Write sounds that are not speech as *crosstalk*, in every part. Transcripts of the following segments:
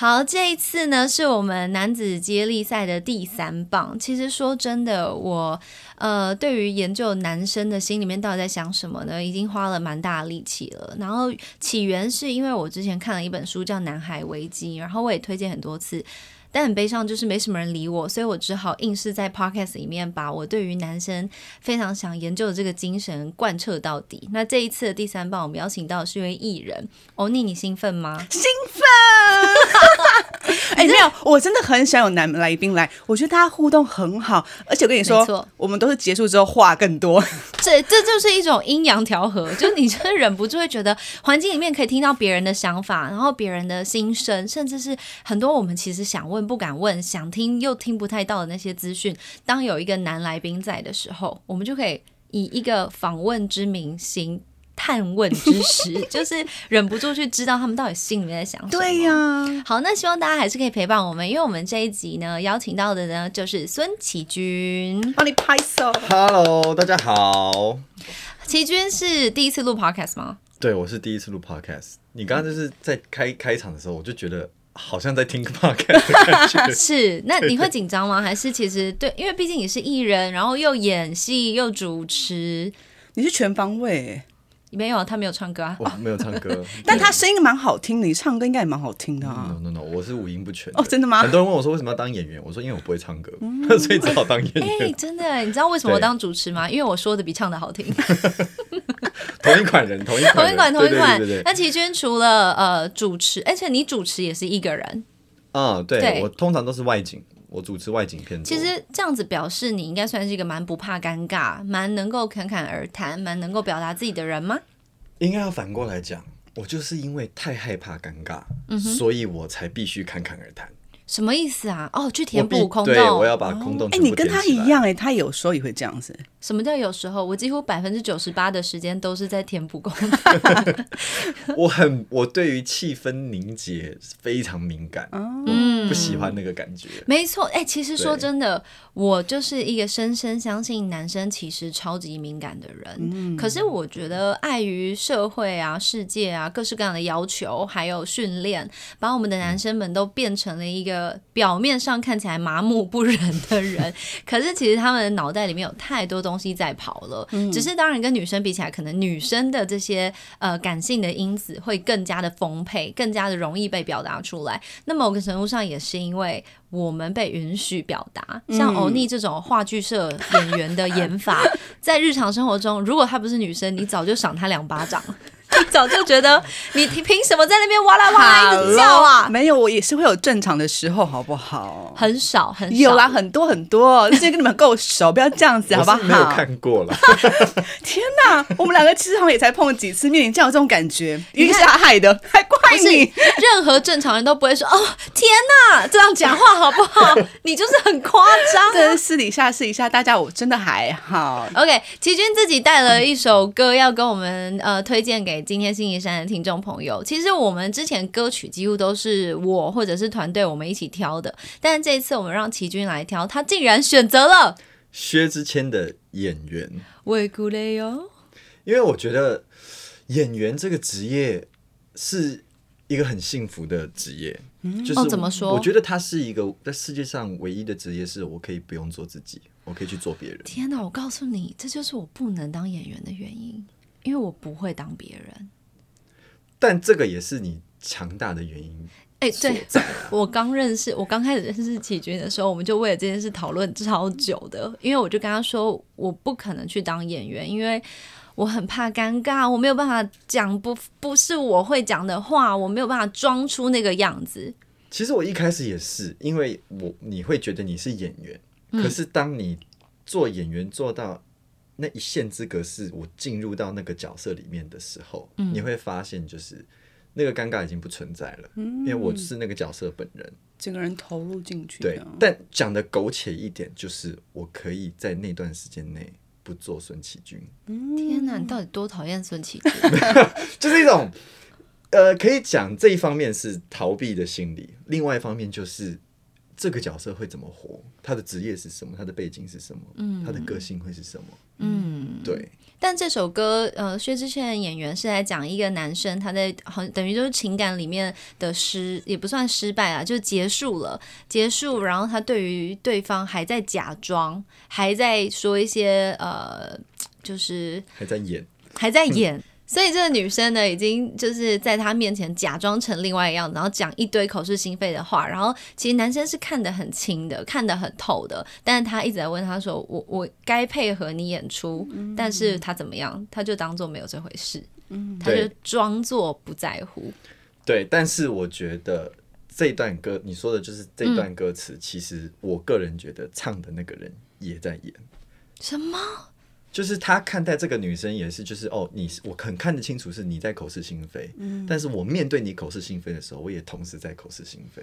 好，这一次呢是我们男子接力赛的第三棒。其实说真的，我呃对于研究男生的心里面到底在想什么呢，已经花了蛮大力气了。然后起源是因为我之前看了一本书叫《男孩危机》，然后我也推荐很多次。但很悲伤，就是没什么人理我，所以我只好硬是在 podcast 里面把我对于男生非常想研究的这个精神贯彻到底。那这一次的第三棒，我们邀请到的是一位艺人欧尼，你兴奋吗？兴奋！*laughs* 哎、没有，我真的很想有男来宾来，我觉得大家互动很好，而且我跟你说，我们都是结束之后话更多。*laughs* 这这就是一种阴阳调和，就是你真的忍不住会觉得环境里面可以听到别人的想法，然后别人的心声，甚至是很多我们其实想问不敢问、想听又听不太到的那些资讯。当有一个男来宾在的时候，我们就可以以一个访问之名行探问之实，*laughs* 就是忍不住去知道他们到底心里面在想什么。对呀、好，那希望大家还是可以陪伴我们，因为我们这一集呢邀请到的呢就是孙启军。帮你拍手。Hello，大家好。启军是第一次录 podcast 吗？对，我是第一次录 podcast。你刚刚就是在开开场的时候，我就觉得好像在听 *laughs* podcast 的感觉。*laughs* 是，那你会紧张吗？还是其实对，因为毕竟你是艺人，然后又演戏又主持，你是全方位欸，没有他没有唱歌啊。我没有唱歌，*laughs* 但他声音蛮好听的，你唱歌应该也蛮好听的啊。no no no，我是五音不全哦，真的吗很？多人问我说为什么要当演员，我说因为我不会唱歌，所以只好当演员哎、员。真的，你知道为什么我当主持吗？因为我说的比唱的好听。*laughs* 同一款人，同一款，同一款，同一款那齐军除了呃主持，而且你主持也是一个人，啊，对对我通常都是外景，我主持外景片。其实这样子表示你应该算是一个蛮不怕尴尬、蛮能够侃侃而谈、蛮能够表达自己的人吗？应该要反过来讲，我就是因为太害怕尴尬，嗯所以我才必须侃侃而谈。什么意思啊？哦，去填补空对，洞。我要把空洞哎、你跟他一样哎、他有时候也会这样子。什么叫有时候？我几乎百分之九十八的时间都是在填补空洞。*laughs* 我很，我对于气氛凝结非常敏感，嗯不喜欢那个感觉。没错，哎、其实说真的，我就是一个深深相信男生其实超级敏感的人。可是我觉得，碍于社会啊、世界啊各式各样的要求，还有训练，把我们的男生们都变成了一个表面上看起来麻木不仁的人。可是其实他们的脑袋里面有太多东西在跑了。只是当然跟女生比起来，可能女生的这些呃感性的因子会更加的丰沛，更加的容易被表达出来。那某个程度上也是因为我们被允许表达，像欧尼这种话剧社演员的演法，*laughs* 在日常生活中，如果她不是女生，你早就赏她两巴掌，你早就觉得你凭什么在那边哇啦哇啦一直叫啊？没有，我也是会有正常的时候，好不好？很少很少，有啦，很多很多，*laughs* 之前跟你们够熟，不要这样子，好不我是没有好？看过了，*laughs* 天哪，我们两个其实好像也才碰几次面，你这样有这种感觉，一定是他害的，还怪你。任何正常人都不会说哦天哪这样讲话好不好？*laughs* 你就是很夸张、这私底下试一下，大家我真的还好。OK，齐军自己带了一首歌要跟我们呃推荐给今天星期三的听众朋友。其实我们之前歌曲几乎都是我或者是团队我们一起挑的，但是这一次我们让齐军来挑，他竟然选择了薛之谦的演员，《维古雷哟》。因为我觉得演员这个职业是一个很幸福的职业。就是哦怎么说我觉得他是一个在世界上唯一的职业，是我可以不用做自己，我可以去做别人。天哪！我告诉你，这就是我不能当演员的原因，因为我不会当别人。但这个也是你强大的原因哎、所对。*laughs* 我刚认识，我刚开始认识启军的时候，我们就为了这件事讨论超久的，因为我就跟他说，我不可能去当演员，因为我很怕尴尬，我没有办法讲不不是我会讲的话，我没有办法装出那个样子。其实我一开始也是，因为我你会觉得你是演员，嗯可是当你做演员做到那一线之隔，是我进入到那个角色里面的时候，嗯你会发现就是那个尴尬已经不存在了，因为我是那个角色本人。整个人投入进去。对，但讲的苟且一点，就是我可以在那段时间内不做孙启军，天哪，你到底多讨厌孙启军？*laughs* 就是一种呃，可以讲这一方面是逃避的心理，另外一方面就是这个角色会怎么活，他的职业是什么，他的背景是什么，嗯，他的个性会是什么，嗯，对。但这首歌，呃，薛之谦的演员是在讲一个男生他在好等于就是情感里面的失，也不算失败啊，就结束了，结束，然后他对于对方还在假装，还在说一些呃，就是还在演，还在演。所以这个女生呢，已经就是在他面前假装成另外一样，然后讲一堆口是心非的话。然后其实男生是看得很清的，看得很透的。但是他一直在问他说：“我我该配合你演出，但是他怎么样？他就当做没有这回事，他就装作不在乎。”对，但是我觉得这段歌你说的就是这段歌词，其实我个人觉得唱的那个人也在演什么？就是他看待这个女生也是，就是哦，你我很看得清楚是你在口是心非，嗯，但是我面对你口是心非的时候，我也同时在口是心非。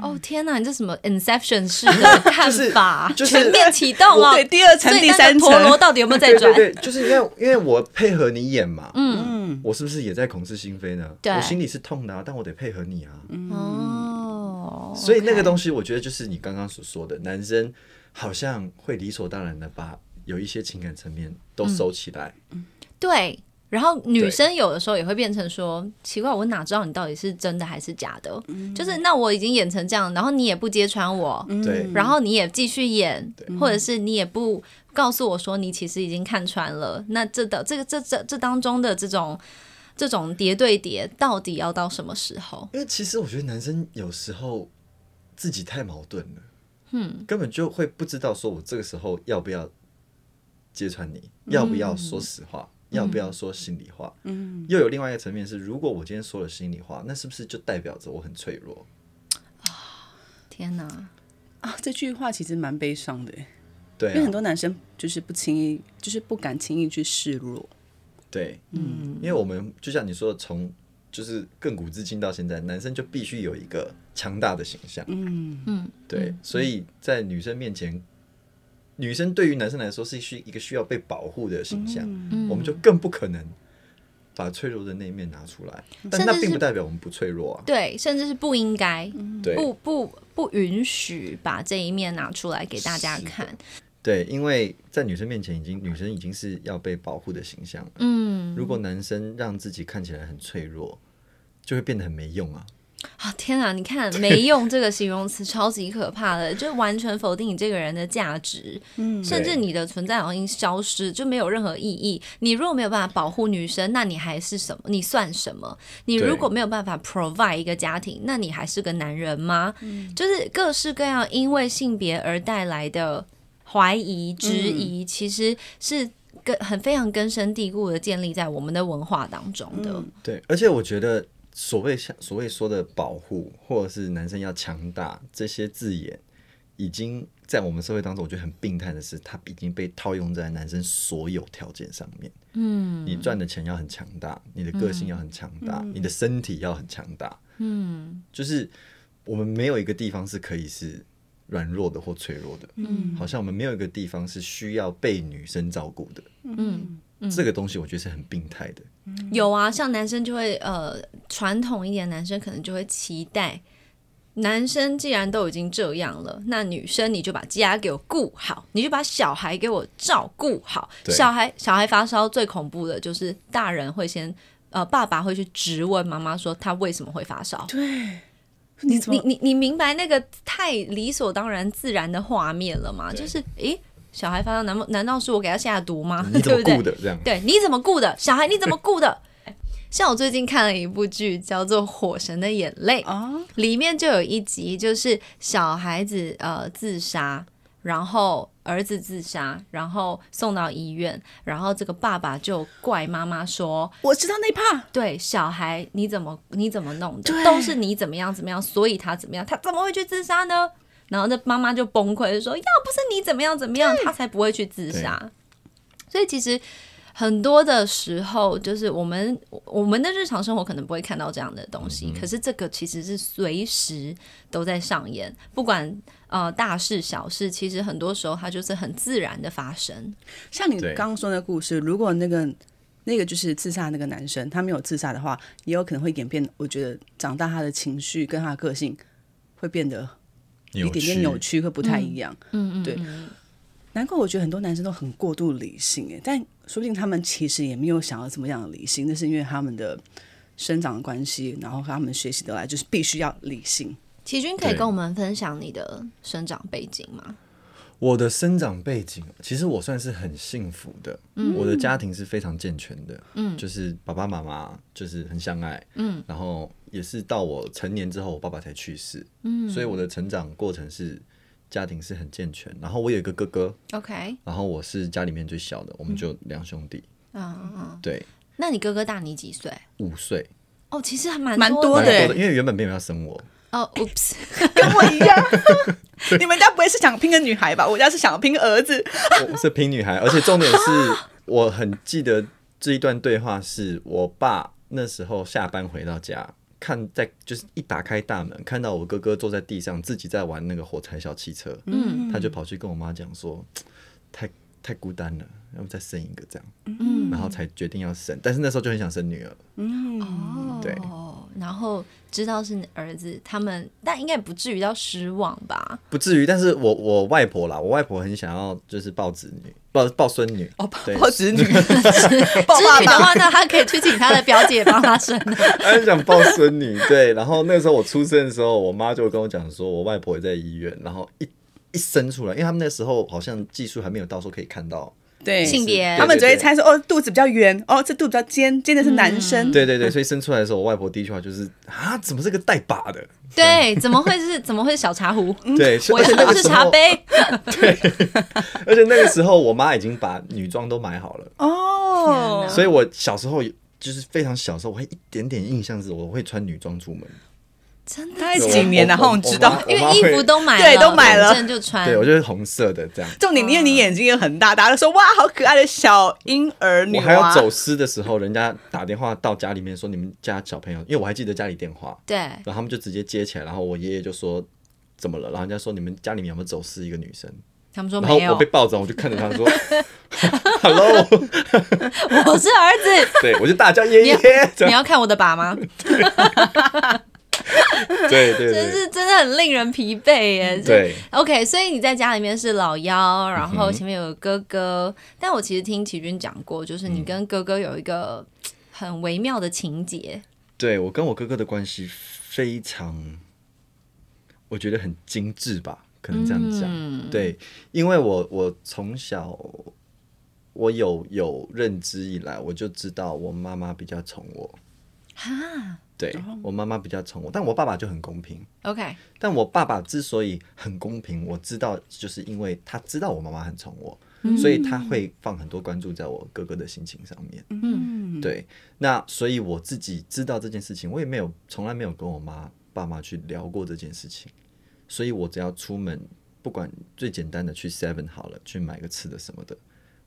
哦天哪，你这什么 Inception *laughs* 式的看法？就是全面启动哦。对，第二层、第三层，陀螺到底有没有在转？对，就是因为因为我配合你演嘛，嗯，我是不是也在口是心非呢？对，我心里是痛的，但我得配合你啊。哦，所以那个东西，我觉得就是你刚刚所说的，男生好像会理所当然的把。有一些情感层面都收起来，嗯对。然后女生有的时候也会变成说，奇怪，我哪知道你到底是真的还是假的？就是那我已经演成这样，然后你也不揭穿我，对。然后你也继续演，或者是你也不告诉我说你其实已经看穿了。那这的这个这这这当中的这种这种叠对叠，到底要到什么时候？因为其实我觉得男生有时候自己太矛盾了，嗯，根本就会不知道说我这个时候要不要。揭穿你要不要说实话，要不要说心里话？嗯，又有另外一个层面是，如果我今天说了心里话，那是不是就代表着我很脆弱？啊，天哪！啊，这句话其实蛮悲伤的，对，因为很多男生就是不轻易，就是不敢轻易去示弱。对，嗯，因为我们就像你说的，从就是亘古至今到现在，男生就必须有一个强大的形象。嗯嗯，对，所以在女生面前。女生对于男生来说是需一个需要被保护的形象，我们就更不可能把脆弱的那一面拿出来。但那并不代表我们不脆弱啊。对，甚至是不应该，对，不不不允许把这一面拿出来给大家看。对，因为在女生面前，已经女生已经是要被保护的形象了。嗯，如果男生让自己看起来很脆弱，就会变得很没用啊。啊天啊！你看“没用”这个形容词 *laughs* 超级可怕的，就完全否定你这个人的价值，嗯，甚至你的存在好像已经消失，就没有任何意义。你如果没有办法保护女生，那你还是什么？你算什么？你如果没有办法 provide 一个家庭，那你还是个男人吗？就是各式各样因为性别而带来的怀疑、质疑，其实是根很非常根深蒂固的建立在我们的文化当中的。对，而且我觉得。所谓像所谓说的保护，或者是男生要强大这些字眼，已经在我们社会当中，我觉得很病态的是，它已经被套用在男生所有条件上面。嗯，你赚的钱要很强大，你的个性要很强大，你的身体要很强大。嗯，就是我们没有一个地方是可以是软弱的或脆弱的。嗯，好像我们没有一个地方是需要被女生照顾的。嗯。这个东西我觉得是很病态的。有啊，像男生就会呃，传统一点，男生可能就会期待，男生既然都已经这样了，那女生你就把家给我顾好，你就把小孩给我照顾好。小孩小孩发烧最恐怖的就是大人会先呃，爸爸会去质问妈妈说他为什么会发烧。对，你你你你明白那个太理所当然自然的画面了吗？就是诶。小孩发烧，难难道是我给他下毒吗？对不对？这样对，你怎么顾的？小孩你怎么顾的？*laughs* 像我最近看了一部剧，叫做《火神的眼泪》里面就有一集，就是小孩子呃自杀，然后儿子自杀，然后送到医院，然后这个爸爸就怪妈妈说：“我知道那怕对小孩你怎么你怎么弄的，都是你怎么样怎么样，所以他怎么样，他怎么会去自杀呢？”然后那妈妈就崩溃，就说：“要不是你怎么样怎么样，他才不会去自杀。”所以其实很多的时候，就是我们我们的日常生活可能不会看到这样的东西，可是这个其实是随时都在上演，不管呃大事小事，其实很多时候它就是很自然的发生。像你刚刚说的故事，如果那个那个就是自杀那个男生，他没有自杀的话，也有可能会演变。我觉得长大他的情绪跟他的个性会变得一点点扭曲，会不太一样。嗯嗯，对难怪我觉得很多男生都很过度理性，哎，但说不定他们其实也没有想要怎么样的理性，那是因为他们的生长的关系，然后他们学习得来就是必须要理性。齐军可以跟我们分享你的生长背景吗？我的生长背景，其实我算是很幸福的。嗯我的家庭是非常健全的，嗯，就是爸爸妈妈就是很相爱，嗯，然后也是到我成年之后，我爸爸才去世，嗯，所以我的成长过程是家庭是很健全。然后我有一个哥哥，OK，然后我是家里面最小的，我们就两兄弟，嗯嗯，对，那你哥哥大你几岁？五岁，哦，其实还蛮蛮多的，因为原本没有要生我，哦，Oops，*laughs* 跟我一样，*laughs* 你们家不会是想拼个女孩吧？我家是想拼个儿子。我是拼女孩，而且重点是我很记得这一段对话，是我爸那时候下班回到家，看在就是一打开大门，看到我哥哥坐在地上自己在玩那个火柴小汽车，嗯。他就跑去跟我妈讲说，太太孤单了，要不再生一个这样，嗯，然后才决定要生，但是那时候就很想生女儿，嗯，对然后知道是你儿子，他们但应该不至于到失望吧？不至于，但是我我外婆啦，我外婆很想要就是抱子女，*laughs* 抱抱孙女，哦，抱抱子女，*laughs* 抱织爸爸。女的话，那他可以去请他的表姐帮他生了。他很想抱孙女，对。然后那时候我出生的时候，我妈就跟我讲说，我外婆也在医院，然后一一生出来，因为他们那时候好像技术还没有到，说可以看到，对，性别他们只会猜说，哦，肚子比较圆，哦，这肚子比较尖，尖的是男生。对对对，所以生出来的时候，我外婆第一句话就是啊，怎么是个带把的？对，怎么会是怎么会是小茶壶？对，我而且那要的是茶杯。*laughs* 对而且那个时候我妈已经把女装都买好了，哦，所以我小时候就是非常小时候，我会一点点印象是我会穿女装出门，真的几年，然后我知道。因为衣服都买了，对都买了就穿。对我就是红色的这样。重点，因为你眼睛也很大，大家都说哇，好可爱的小婴儿女我还要。走失的时候，人家打电话到家里面说你们家小朋友，因为我还记得家里电话，对，然后他们就直接接起来，然后我爷爷就说怎么了，然后人家说你们家里面有没有走失一个女生，他们说没有然后我被，抱着，我就看着他说 *laughs* hello，*laughs* 我是儿子。*laughs* 对我就大叫爷爷，你要看我的把吗？*laughs* 对对对真是真的很令人疲惫耶。对，OK，所以你在家里面是老幺，然后前面有个哥哥。但我其实听齐军讲过，就是你跟哥哥有一个很微妙的情节。对我跟我哥哥的关系非常，我觉得很精致吧，可能这样讲。嗯对，因为我我从小我有有认知以来，我就知道我妈妈比较宠我。哈对我妈妈比较宠我，但我爸爸就很公平。，OK，但我爸爸之所以很公平，我知道就是因为他知道我妈妈很宠我，所以他会放很多关注在我哥哥的心情上面。嗯，对，那所以我自己知道这件事情，我也没有从来没有跟我妈爸妈去聊过这件事情，所以我只要出门，不管最简单的去 Seven 好了，去买个吃的什么的，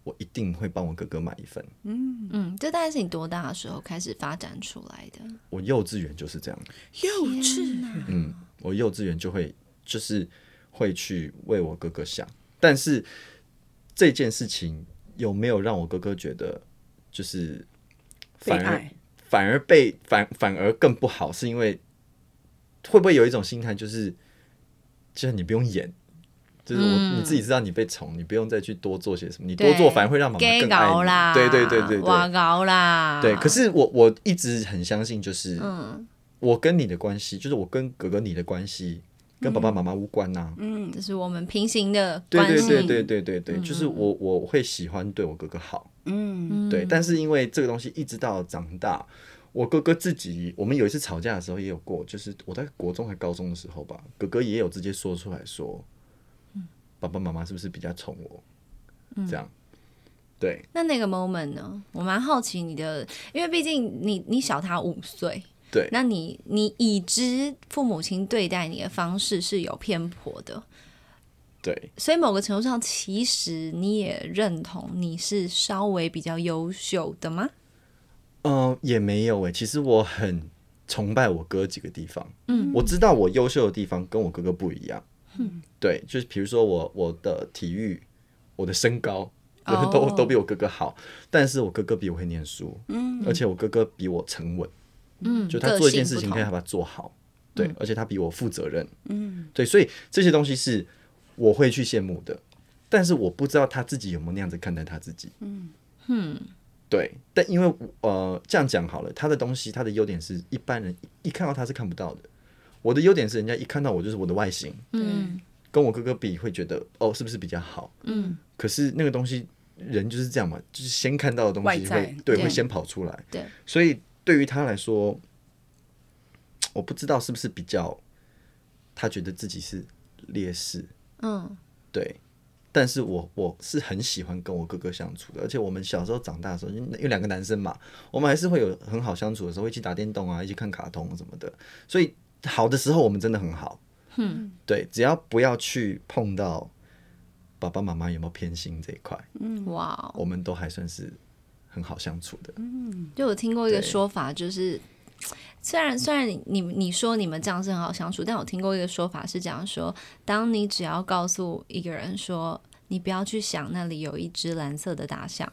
我一定会帮我哥哥买一份。嗯嗯，这大概是你多大的时候开始发展出来的？我幼稚园就是这样，幼稚，嗯，我幼稚园就会就是会去为我哥哥想，但是这件事情有没有让我哥哥觉得就是反而。反而被反反而更不好，是因为会不会有一种心态，就是就是你不用演，就是我、嗯。你自己知道你被宠，你不用再去多做些什么，你多做反而会让妈妈更爱你。对对对对哇对搞啦，对。可是我我一直很相信，就是嗯，我跟你的关系，就是我跟哥哥你的关系，跟爸爸妈妈无关呐、嗯，这是我们平行的关系，对对对对对对，就是我我会喜欢对我哥哥好，嗯，对，但是因为这个东西一直到长大，我哥哥自己，我们有一次吵架的时候也有过，就是我在国中还高中的时候吧，哥哥也有直接说出来说，爸爸妈妈是不是比较宠我？这样，对。那那个 moment 呢？我蛮好奇你的，因为毕竟你你小他五岁，对。那你你已知父母亲对待你的方式是有偏颇的，对，所以某个程度上，其实你也认同你是稍微比较优秀的吗？嗯、也没有诶、其实我很崇拜我哥几个地方，嗯，我知道我优秀的地方跟我哥哥不一样，嗯，对，就是比如说我我的体育，我的身高，哦。*laughs* 都都比我哥哥好，但是我哥哥比我会念书，嗯，而且我哥哥比我沉稳，嗯，就他做一件事情可以把它做好，对，而且他比我负责任，嗯，对，所以这些东西是我会去羡慕的，但是我不知道他自己有没有那样子看待他自己，嗯。对，但因为呃这样讲好了，他的东西他的优点是一般人一看到他是看不到的，我的优点是人家一看到我就是我的外形，嗯跟我哥哥比会觉得哦是不是比较好，嗯，可是那个东西人就是这样嘛，就是先看到的东西会对会先跑出来，对，所以对于他来说，我不知道是不是比较他觉得自己是劣势，嗯。对，但是我我是很喜欢跟我哥哥相处的，而且我们小时候长大的时候，因为有两个男生嘛，我们还是会有很好相处的时候，一起打电动啊，一起看卡通什么的，所以好的时候我们真的很好，嗯，对，只要不要去碰到爸爸妈妈有没有偏心这一块，嗯。哇哦，我们都还算是很好相处的，嗯。就我听过一个说法，就是虽然虽然你你你说你们这样是很好相处，但我听过一个说法是这样说：当你只要告诉一个人说，你不要去想那里有一只蓝色的大象，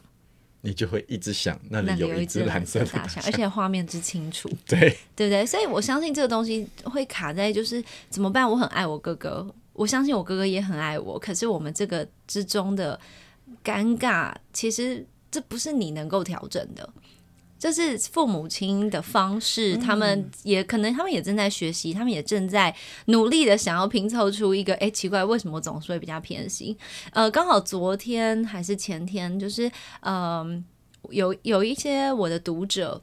你就会一直想那那里里有一一只蓝色色的大象，而且画面之清楚，*laughs* 对，对不对？所以我相信这个东西会卡在就是怎么办？我很爱我哥哥，我相信我哥哥也很爱我，可是我们这个之中的尴尬，其实这不是你能够调整的。这是父母亲的方式，他们也可能，他们也正在学习，他们也正在努力的想要拼凑出一个，哎，奇怪，为什么总是会比较偏心？呃，刚好昨天还是前天，就是嗯、有有一些我的读者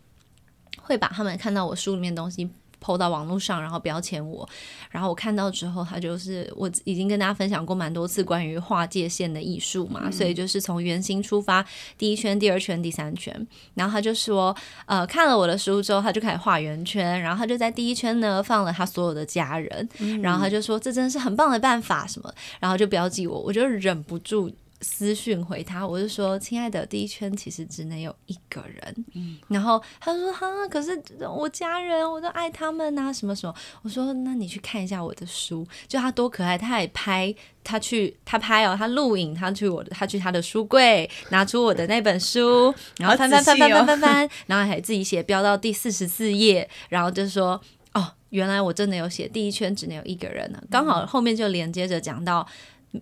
会把他们看到我书里面的东西抛到网络上，然后标签我，然后我看到之后，他就是我已经跟大家分享过蛮多次关于画界线的艺术嘛，所以就是从圆心出发，第一圈、第二圈、第三圈，然后他就说，呃，看了我的书之后，他就开始画圆圈，然后他就在第一圈呢放了他所有的家人，然后他就说这真的是很棒的办法什么，然后就标记我，我就忍不住。私讯回他，我就说：“亲爱的，第一圈其实只能有一个人。然后他说：“哈，可是我家人，我都爱他们啊，什么什么。”我说：“那你去看一下我的书，就他多可爱。他也拍，他去他拍哦，他录影，他去我的，他去他的书柜拿出我的那本书，*laughs* 然后翻翻翻翻翻翻翻，然后还自己写标到第四十四页，然后就说：哦，原来我真的有写第一圈只能有一个人呢。刚好后面就连接着讲到。”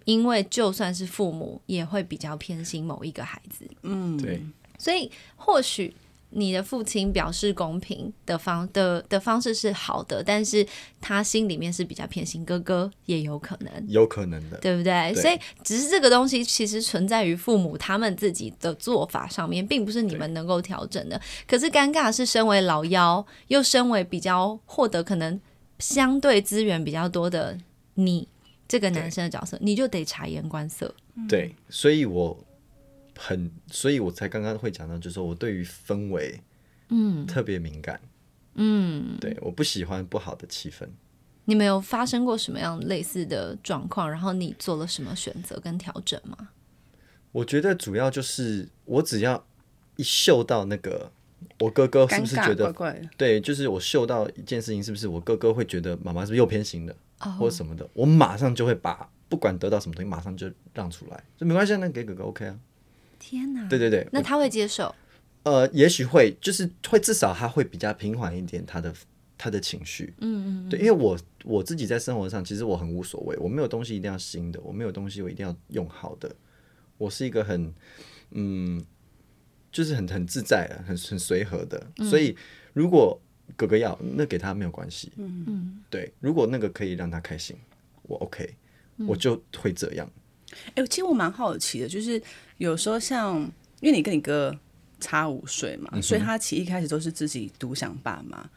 因为就算是父母，也会比较偏心某一个孩子。嗯，对，所以或许你的父亲表示公平的方的的方式是好的，但是他心里面是比较偏心哥哥，也有可能。有可能的，对不对？对所以只是这个东西其实存在于父母他们自己的做法上面，并不是你们能够调整的。可是尴尬是，身为老幺，又身为比较获得可能相对资源比较多的你这个男生的角色，你就得察言观色。对，所以我很，所以我才刚刚会讲到，就是说我对于氛围，嗯，特别敏感，嗯，对，我不喜欢不好的气氛。你们有发生过什么样类似的状况？然后你做了什么选择跟调整吗？我觉得主要就是我只要一嗅到那个，我哥哥是不是觉得怪怪的，对，就是我嗅到一件事情，是不是我哥哥会觉得妈妈是不是又偏心了，哦或者什么的，我马上就会把不管得到什么东西，马上就让出来，就没关系啊，那给哥哥 OK 啊。天哪！对对对，那他会接受？呃，也许会，就是会至少他会比较平缓一点，他的他的情绪，嗯嗯，对，因为我我自己在生活上，其实我很无所谓，我没有东西一定要新的，我没有东西我一定要用好的，我是一个很嗯，就是很很自在的，很很随和的，所以如果哥哥要，那给他没有关系，嗯。嗯，对，如果那个可以让他开心，我 OK，我就会这样，哎、其实我蛮好奇的，就是有时候像，因为你跟你哥差五岁嘛，所以他其实一开始都是自己独享爸妈。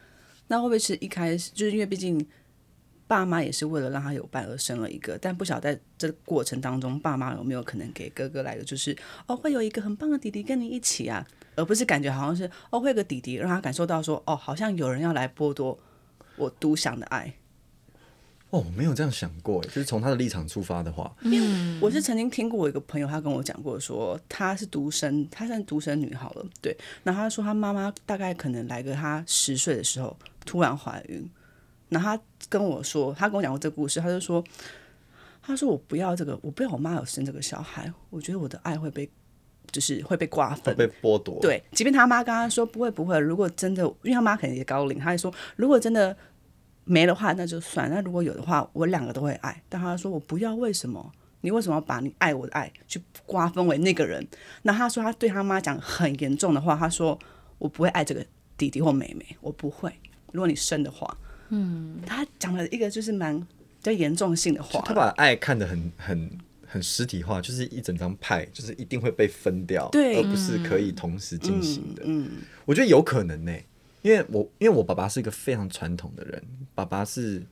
那会不会是一开始就是因为毕竟爸妈也是为了让他有伴而生了一个，但不晓得在这个过程当中，爸妈有没有可能给哥哥来的就是哦，会有一个很棒的弟弟跟你一起啊，而不是感觉好像是哦，会有个弟弟让他感受到说哦，好像有人要来剥夺我独享的爱。哦，我没有这样想过，就是从他的立场出发的话，我是曾经听过我一个朋友，他跟我讲过说，他是独生，他算独生女好了，对。然后她说，他妈妈大概可能来个她十岁的时候突然怀孕，然后她跟我说，他跟我讲过这个故事，他就说，他说我不要这个，我不要我妈有生这个小孩，我觉得我的爱会被就是会被瓜分。被剥夺。，对，即便他妈跟他说不会不会，如果真的，因为他妈肯定也高龄，他就说如果真的没的话，那就算；那如果有的话，我两个都会爱。但他说我不要，为什么？你为什么要把你爱我的爱去瓜分为那个人？那他说他对他妈讲很严重的话，他说我不会爱这个弟弟或妹妹，我不会。如果你生的话，嗯，他讲了一个就是蛮比较严重性的话，他把爱看得很很很实体化，就是一整张派，就是一定会被分掉，对而不是可以同时进行的。嗯，我觉得有可能呢、因为我因为我爸爸是一个非常传统的人，爸爸是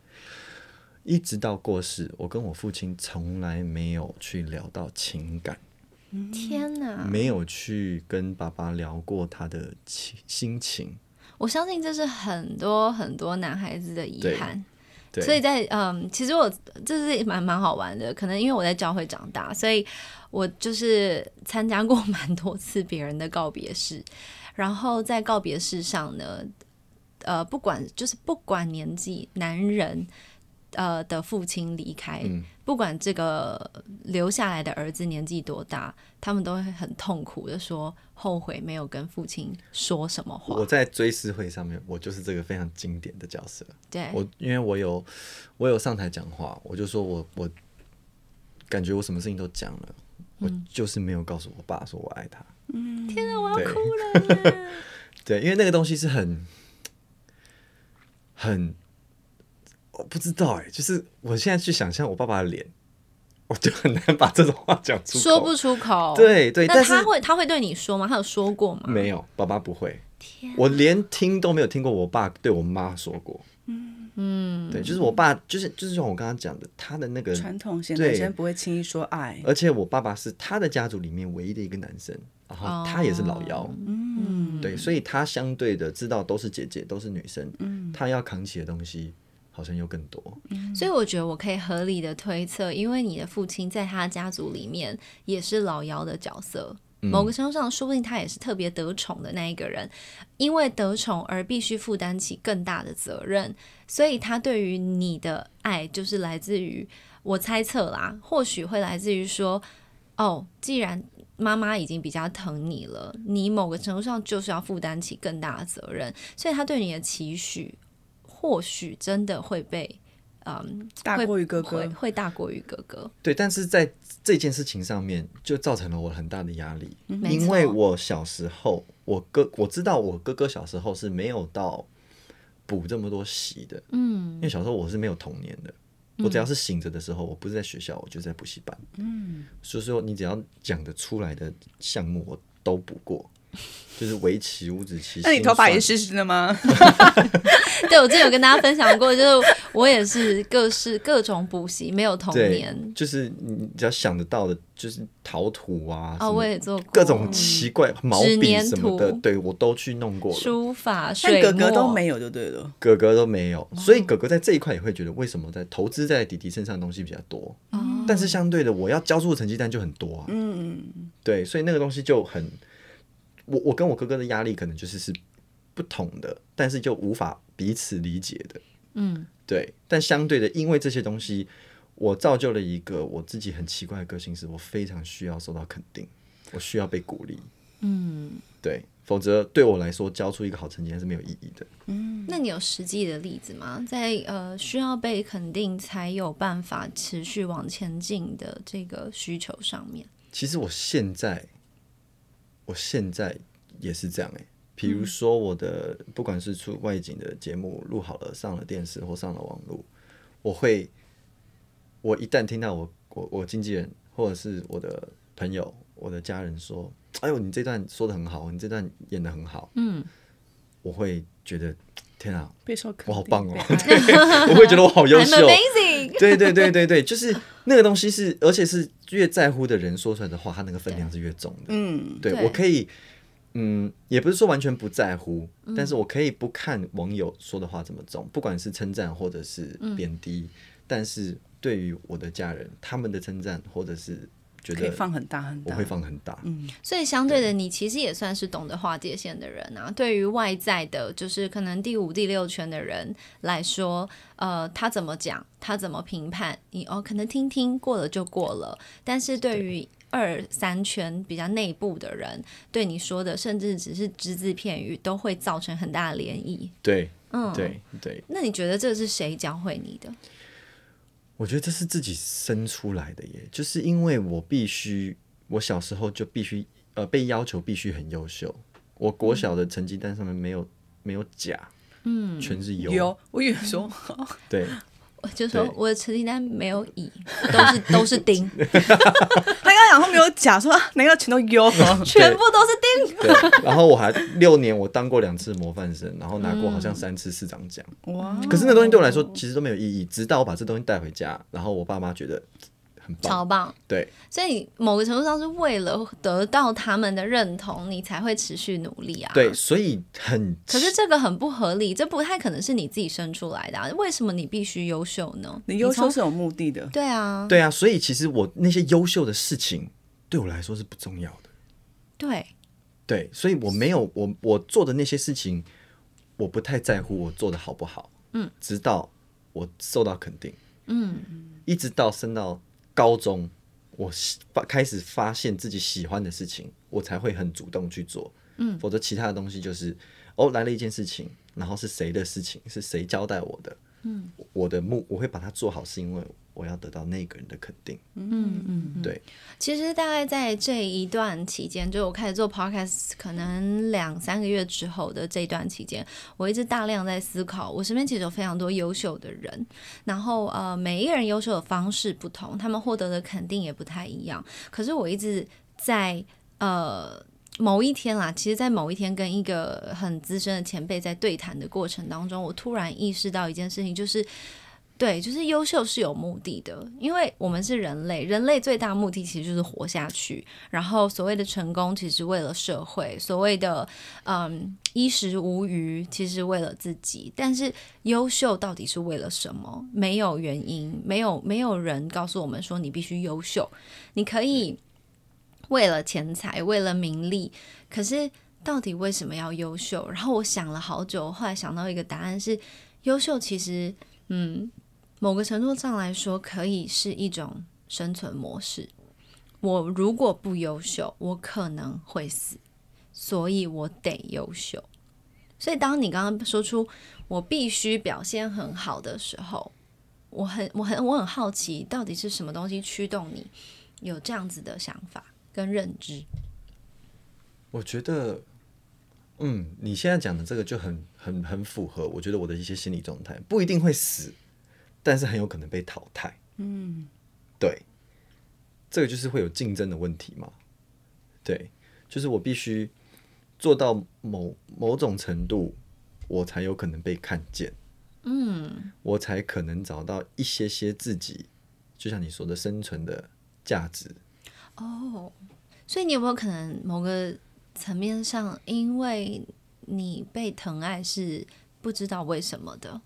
一直到过世，我跟我父亲从来没有去聊到情感，天哪！没有去跟爸爸聊过他的情心情。我相信这是很多很多男孩子的遗憾。所以在嗯，其实我这是蛮蛮好玩的，可能因为我在教会长大，所以我就是参加过 *laughs* 蛮多次别人的告别式，然后在告别式上呢，呃，不管就是不管年纪，男人呃的父亲离开，嗯不管这个留下来的儿子年纪多大，他们都会很痛苦的说后悔没有跟父亲说什么话我。在追思会上面，我就是这个非常经典的角色。对，我因为我有我有上台讲话，我就说我我感觉我什么事情都讲了，我就是没有告诉我爸说我爱他。嗯天啊，我要哭了。*laughs* 对，因为那个东西是很很，我不知道哎、就是我现在去想象我爸爸的脸，我就很难把这种话讲出口。说不出口。，对对，那但他会他会对你说吗？他有说过吗？没有，爸爸不会。天，我连听都没有听过我爸对我妈说过。嗯对，就是我爸，就是就是像我刚刚讲的，他的那个，传统型男生不会轻易说爱，而且我爸爸是他的家族里面唯一的一个男生，然后他也是老幺，嗯，对，所以他相对的知道都是姐姐，都是女生，他要扛起的东西好像又更多。所以我觉得我可以合理的推测，因为你的父亲在他家族里面也是老幺的角色。某个程度上，说不定他也是特别得宠的那一个人，因为得宠而必须负担起更大的责任，所以他对于你的爱就是来自于我猜测啦，或许会来自于说，哦，既然妈妈已经比较疼你了，你某个程度上就是要负担起更大的责任，所以他对你的期许，或许真的会被嗯大过于哥会哥，会大过于哥哥，对，但是在这件事情上面，就造成了我很大的压力，没因为我小时候，我哥我知道我哥哥小时候是没有到补这么多习的，嗯，因为小时候我是没有童年的，我只要是醒着的时候，我不是在学校，我就在补习班，嗯，所以说你只要讲得出来的项目，我都补过。就是围棋、五子棋。那你头发也是湿湿的吗？*laughs* 对我之前有跟大家分享过，就是我也是各式各种补习，没有童年，就是你只要想得到的，就是陶土啊，什哦，么我也做过各种奇怪毛笔什么的，对我都去弄过了。书法、但水哥哥都没有就对了。哥哥都没有，所以哥哥在这一块也会觉得，为什么在投资在弟弟身上的东西比较多？哦但是相对的，我要交出的成绩单就很多啊。嗯，对，所以那个东西就很，我我跟我哥哥的压力可能就是是不同的，但是就无法彼此理解的。嗯，对，但相对的，因为这些东西，我造就了一个我自己很奇怪的个性，是我非常需要受到肯定，我需要被鼓励。嗯，对，否则对我来说，交出一个好成绩还是没有意义的。嗯那你有实际的例子吗？在呃需要被肯定才有办法持续往前进的这个需求上面，其实我现在，我现在也是这样哎、比如说我的，不管是出外景的节目录好了，上了电视或上了网络，我会，我一旦听到我我我经纪人或者是我的朋友、我的家人说：“哎呦，你这段说的很好，你这段演的很好。”嗯，我会觉得天啊，备受肯定我好棒哦 *laughs* 我会觉得我好优秀。amazing。对对对对对，就是那个东西是，而且是越在乎的人说出来的话，他那个分量是越重的。嗯，对对我可以，嗯，也不是说完全不在乎，但是我可以不看网友说的话怎么重，不管是称赞或者是贬低，但是对于我的家人，他们的称赞或者是觉得可以放很大很大，我会放很大，嗯所以相对的，你其实也算是懂得划界限的人啊。对于外在的，就是可能第五、第六圈的人来说，呃，他怎么讲，他怎么评判，你哦，可能听听过了就过了。但是对于二三圈比较内部的人对你说的，甚至只是只字片语，都会造成很大的涟漪。对，嗯，。对，对，那你觉得这是谁教会你的？我觉得这是自己生出来的耶，就是因为我必须，我小时候就必须，呃，被要求必须很优秀。我国小的成绩单上面没有没有甲，嗯，全是优。有，我以为说对，我就说我的成绩单没有乙，都是都是丁，*laughs* 他刚刚讲说没有假，说那个全都优？*laughs* 全部都是丁。然后我还六年，我当过两次模范生，然后拿过好像三次市长奖。哇，可是那东西对我来说其实都没有意义，直到我把这东西带回家，然后我爸妈觉得很棒。超棒！对，所以某个程度上是为了得到他们的认同，你才会持续努力啊。对，。所以很可是这个很不合理，这不太可能是你自己生出来的、啊。为什么你必须优秀呢？你优秀是有目的的，对啊，对啊，所以其实我那些优秀的事情对我来说是不重要的。对，对，所以我没有我我做的那些事情，我不太在乎我做的好不好。嗯，直到我受到肯定，嗯，一直到升到高中，我喜发开始发现自己喜欢的事情，我才会很主动去做。嗯，否则其他的东西就是哦来了一件事情，然后是谁的事情，是谁交代我的。嗯，我的目我会把它做好，是因为我要得到那个人的肯定。嗯嗯，对，其实大概在这一段期间，就是我开始做 podcast，可能两三个月之后的这一段期间，我一直大量在思考，我身边其实有非常多优秀的人，然后呃，每一个人优秀的方式不同，他们获得的肯定也不太一样。可是我一直在呃。某一天啦，其实，在某一天跟一个很资深的前辈在对谈的过程当中，我突然意识到一件事情，就是对，就是优秀是有目的的，因为我们是人类，人类最大目的其实就是活下去。然后所谓的成功，其实为了社会；所谓的嗯衣食无余，其实为了自己。但是优秀到底是为了什么？没有原因，没有没有人告诉我们说你必须优秀，你可以为了钱财，为了名利，可是。到底为什么要优秀？然后我想了好久，后来想到一个答案是：优秀其实，嗯，某个程度上来说，可以是一种生存模式。我如果不优秀，我可能会死，所以我得优秀。所以，当你刚刚说出我必须表现很好的时候，我很、我很、我很好奇，到底是什么东西驱动你有这样子的想法跟认知？我觉得，嗯，你现在讲的这个就很很很符合，我觉得我的一些心理状态，不一定会死，但是很有可能被淘汰。嗯，对，这个就是会有竞争的问题嘛。对，就是我必须做到某某种程度，我才有可能被看见。嗯，我才可能找到一些些自己，就像你说的生存的价值。哦，所以你有没有可能某个层面上，因为你被疼爱是不知道为什么的，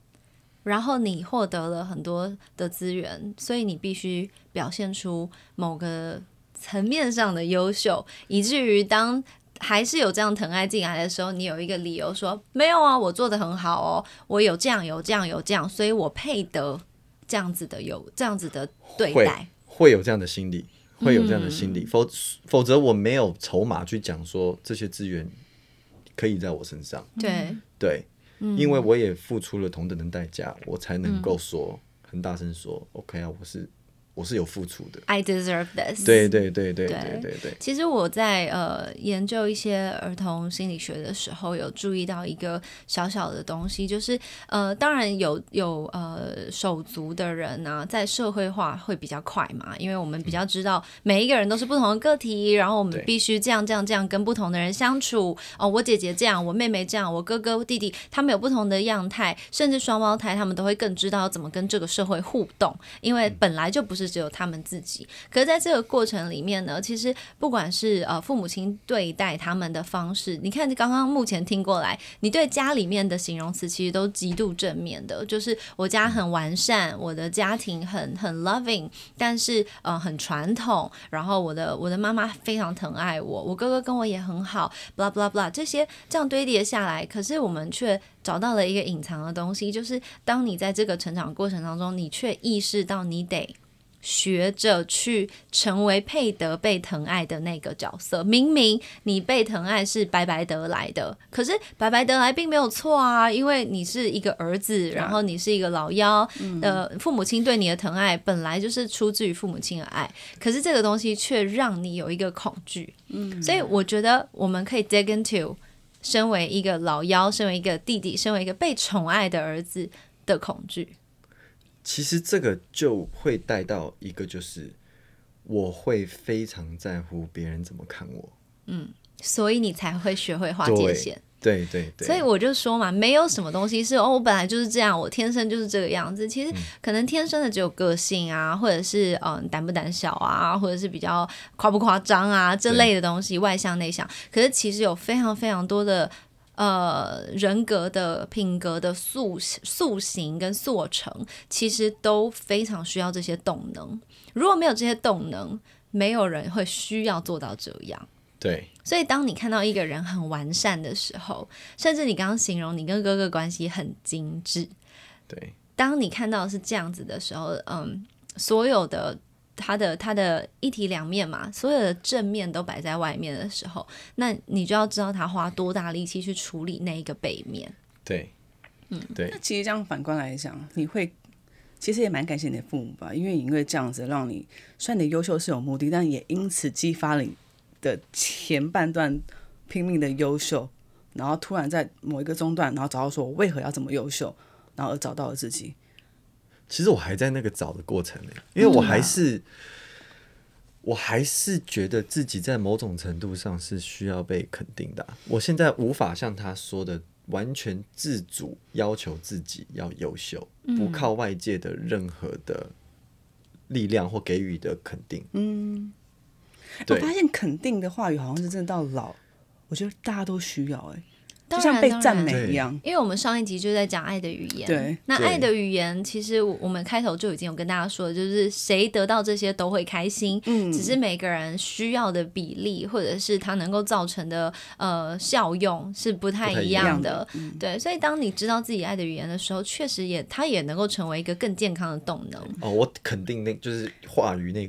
然后你获得了很多的资源，所以你必须表现出某个层面上的优秀，以至于当还是有这样疼爱进来的时候，你有一个理由说没有啊，我做的很好哦，我有这样有这样有这样，所以我配得这样子的有这样子的对待。会有这样的心理，会有这样的心理，否否则我没有筹码去讲说这些资源可以在我身上，对，对，因为我也付出了同等的代价，我才能够说、很大声说，OK 啊，我是我是有付出的。I deserve this 对对对对对。对对其实我在呃研究一些儿童心理学的时候有注意到一个小小的东西就是呃当然有有呃手足的人呢在社会化会比较快嘛因为我们比较知道每一个人都是不同的个体然后我们必须这样这样这样跟不同的人相处哦我姐姐这样我妹妹这样我哥哥弟弟他们有不同的样态甚至双胞胎他们都会更知道怎么跟这个社会互动因为本来就不是只有他们自己。可是在这个过程里面呢，其实不管是呃父母亲对待他们的方式，你看刚刚目前听过来，你对家里面的形容词其实都极度正面的，就是我家很完善，我的家庭很很 loving，但是呃很传统，然后我的我的妈妈非常疼爱我，我哥哥跟我也很好，blah blah blah，这些这样堆叠下来，可是我们却找到了一个隐藏的东西，就是当你在这个成长过程当中，你却意识到你得。学着去成为配得被疼爱的那个角色。明明你被疼爱是白白得来的，可是白白得来并没有错啊，因为你是一个儿子，然后你是一个老幺，呃，父母亲对你的疼爱本来就是出自于父母亲的爱，可是这个东西却让你有一个恐惧。嗯，所以我觉得我们可以 dig into 身为一个老幺，身为一个弟弟，身为一个被宠爱的儿子的恐惧。其实这个就会带到一个，就是我会非常在乎别人怎么看我。嗯所以你才会学会划界限。对对对，所以我就说嘛，没有什么东西是哦，我本来就是这样，我天生就是这个样子。其实可能天生的只有个性啊，或者是嗯胆不胆小啊，或者是比较夸不夸张啊这类的东西，外向内向。可是其实有非常非常多的呃人格的品格的塑塑形跟塑成，其实都非常需要这些动能。如果没有这些动能，没有人会需要做到这样。对所以，当你看到一个人很完善的时候，甚至你刚刚形容你跟哥哥关系很精致，对当你看到是这样子的时候，嗯，所有的他的他的一体两面嘛，所有的正面都摆在外面的时候，那你就要知道他花多大力气去处理那一个背面。对，嗯对那其实这样反观来讲，你会其实也蛮感谢你的父母吧，因为因为这样子让你虽然你的优秀是有目的，但也因此激发了你的前半段拼命的优秀，然后突然在某一个中段，然后找到说我为何要这么优秀，然后而找到了自己。其实我还在那个找的过程呢，因为我还是，我还是觉得自己在某种程度上是需要被肯定的啊、我现在无法像他说的完全自主要求自己要优秀，不靠外界的任何的力量或给予的肯定。嗯，我发现肯定的话语好像是真的到老，我觉得大家都需要哎、当就像被赞然。当然美一样。因为我们上一集就在讲爱的语言，对。对那爱的语言其实我我们开头就已经有跟大家说，就是谁得到这些都会开心，嗯。只是每个人需要的比例或者是它能够造成的呃效用是不太一样的，对，所以当你知道自己爱的语言的时候，确实也它也能够成为一个更健康的动能，哦，我肯定那就是话语那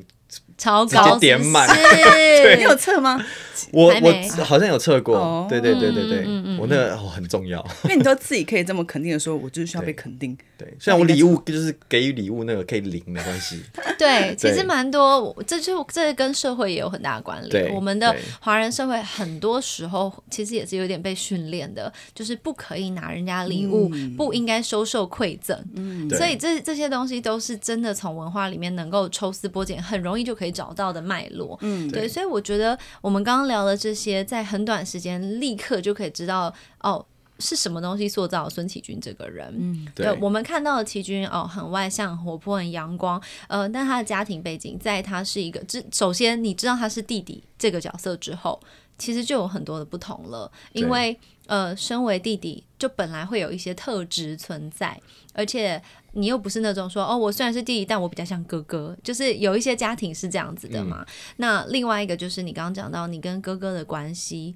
超高点满。是你 *laughs* 有测吗？我我好像有测过，哦。对对对对对，我那个、哦、很重要。因为你都自己可以这么肯定的说，我就是需要被肯定。对，虽然我礼物就是给予礼物那个可以零没关系，对，其实蛮多，这就这跟社会也有很大的关对联。我们的华人社会很多时候其实也是有点被训练的，就是不可以拿人家礼物，不应该收受馈赠。嗯。所以这这些东西都是真的从文化里面能够抽丝剥茧，很容易就可以找到的脉络。嗯，对，所以我觉得我们刚刚聊的这些，在很短时间立刻就可以知道哦。是什么东西塑造孙启军这个人？嗯，对我们看到的齐军哦，很外向、活泼、很阳光，呃，但他的家庭背景，在他是一个，之首先你知道他是弟弟这个角色之后，其实就有很多的不同了，因为呃，身为弟弟，就本来会有一些特质存在，而且你又不是那种说哦，我虽然是弟弟，但我比较像哥哥，就是有一些家庭是这样子的嘛。那另外一个就是你刚刚讲到你跟哥哥的关系，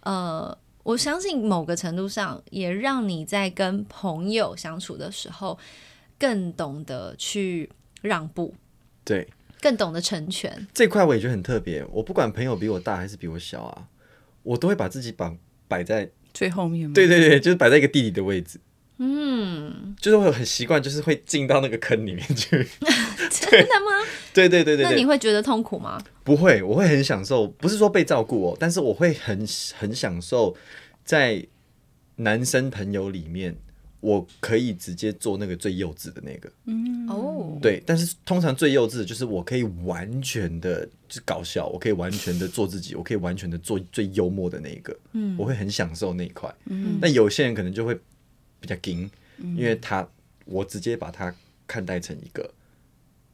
呃。我相信某个程度上也让你在跟朋友相处的时候，更懂得去让步，对更懂得成全。这块我也觉得很特别。我不管朋友比我大还是比我小啊，我都会把自己绑摆在最后面吗？对对对，就是摆在一个弟弟的位置。嗯，就是会很习惯，就是会进到那个坑里面去。*laughs* 真的吗？对对对对那你，会觉得痛苦吗？不会，我会很享受，不是说被照顾哦，但是我会很很享受在男生朋友里面，我可以直接做那个最幼稚的那个。嗯哦，对，但是通常最幼稚的就是我可以完全的就搞笑，我可以完全的做自己，我可以完全的做最幽默的那一个，嗯，我会很享受那一块。嗯，但有些人可能就会比较硬，因为他我直接把他看待成一个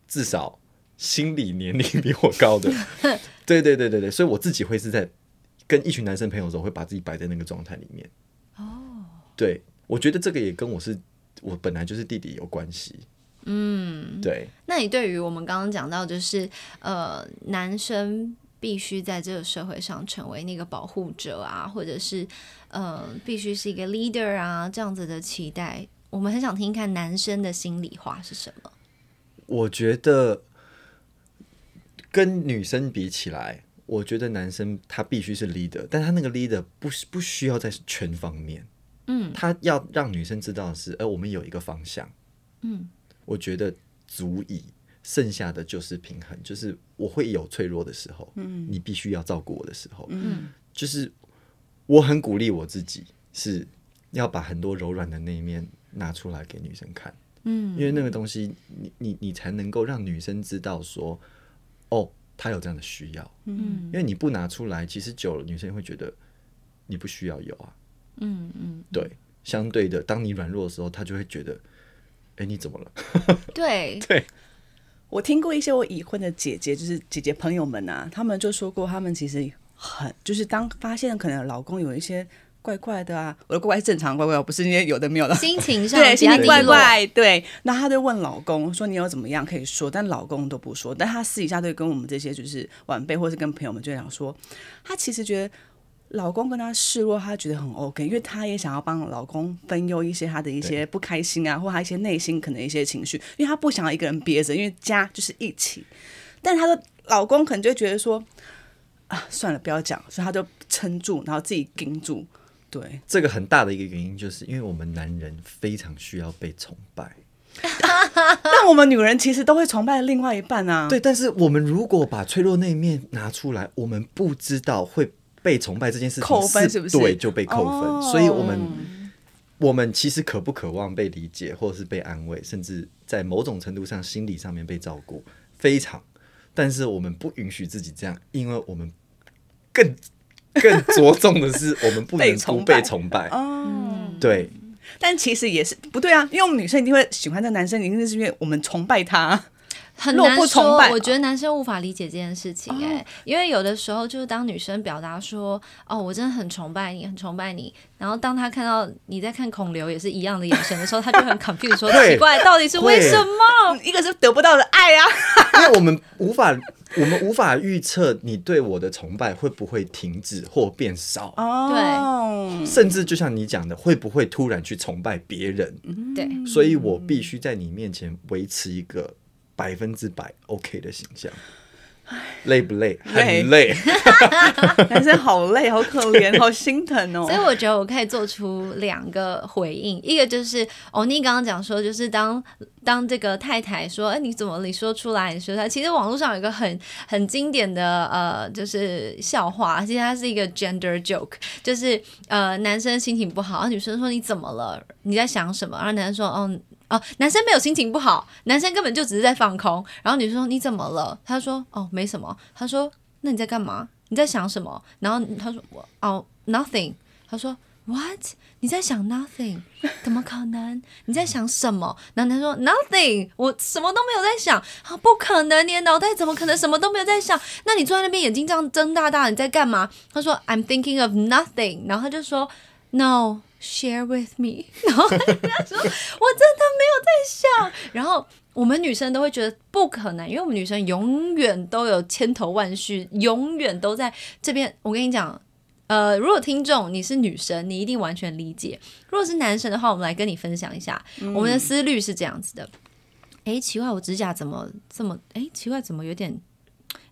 至少心理年龄比我高的，*laughs* 对对对对对，所以我自己会是在跟一群男生朋友的时候，会把自己摆在那个状态里面。哦，对，我觉得这个也跟我是我本来就是弟弟有关系。嗯，对。那你对于我们刚刚讲到，就是呃，男生必须在这个社会上成为那个保护者啊，或者是呃，必须是一个 leader 啊，这样子的期待，我们很想听听看男生的心里话是什么。我觉得跟女生比起来，我觉得男生他必须是 leader，但他那个 leader 不是不需要在全方面，嗯，他要让女生知道的是，呃，我们有一个方向，嗯，我觉得足以，剩下的就是平衡，就是我会有脆弱的时候，嗯，你必须要照顾我的时候，嗯，就是我很鼓励我自己，是要把很多柔软的那一面拿出来给女生看，嗯。因为那个东西，你你你才能够让女生知道说，哦，她有这样的需要，嗯。因为你不拿出来，其实久了女生会觉得你不需要有啊，嗯嗯，对，相对的，当你软弱的时候，她就会觉得，哎，你怎么了？*laughs* 对。*laughs* 对，我听过一些我已婚的姐姐，就是姐姐朋友们啊，她们就说过，她们其实很就是当发现可能老公有一些怪怪的啊，我的怪怪是正常的怪怪，不是那些有的没有的。心情上 *laughs* 对，心情怪，怪，对。那她就问老公说：“你有怎么样可以说？”但老公都不说，但她私底下对跟我们这些就是晚辈或是跟朋友们就讲说，她其实觉得老公跟她示弱，她觉得很 OK，因为她也想要帮老公分忧一些她的一些不开心啊，或她一些内心可能一些情绪，因为她不想要一个人憋着，因为家就是一起。但她的老公可能就觉得说，啊，算了，不要讲，所以他就撑住，然后自己盯住，对。这个很大的一个原因，就是因为我们男人非常需要被崇拜。*laughs* 但我们女人其实都会崇拜另外一半啊，对，但是我们如果把脆弱那一面拿出来，我们不知道会被崇拜这件事情扣分是不是对，就被扣分。哦所以我们我们其实渴不渴望被理解，或者是被安慰，甚至在某种程度上心理上面被照顾，非常。但是我们不允许自己这样，因为我们更 *laughs* 更着重的是，我们不能不被崇拜。哦，对，但其实也是不对啊，因为我们女生一定会喜欢这个男生，一定是因为我们崇拜他。若很难说，我觉得男生无法理解这件事情哎、因为有的时候就是当女生表达说，哦，我真的很崇拜你，很崇拜你，然后当他看到你在看孔刘也是一样的眼神的时候，他就很 confused 说，*laughs* 奇怪，到底是为什么？一个是得不到的爱啊，*laughs* 因为我们无法，我们无法预测你对我的崇拜会不会停止或变少，哦，对。甚至就像你讲的，会不会突然去崇拜别人？对，所以我必须在你面前维持一个百分之百 OK 的形象。累不累？很累。*laughs* 男生好累，好可怜，*laughs* 好心疼哦所以。我觉得我可以做出两个回应，一个就是欧尼刚刚讲说，就是当当这个太太说，哎，你怎么你说出来？你说出来，其实网络上有一个很很经典的呃，就是笑话，其实它是一个 gender joke，就是呃男生心情不好，然后女生说你怎么了？你在想什么？然后男生说，哦。哦，男生没有心情不好，男生根本就只是在放空。然后女生说你怎么了？他说哦没什么。他说那你在干嘛？你在想什么？然后他说我哦 nothing。他说 What？你在想 nothing？怎么可能？你在想什么？然后他说 nothing，我什么都没有在想。啊，不可能，你的脑袋怎么可能什么都没有在想？那你坐在那边眼睛这样睁大大，你在干嘛？他说 I'm thinking of nothing。然后他就说 No。Share with me，然后 *laughs* 跟他说：“我真的没有在想。”然后我们女生都会觉得不可能，因为我们女生永远都有千头万绪，永远都在这边。我跟你讲，呃，如果听众你是女生，你一定完全理解；如果是男生的话，我们来跟你分享一下，我们的思虑是这样子的。诶，奇怪，我指甲怎么这么……诶，奇怪，怎么有点……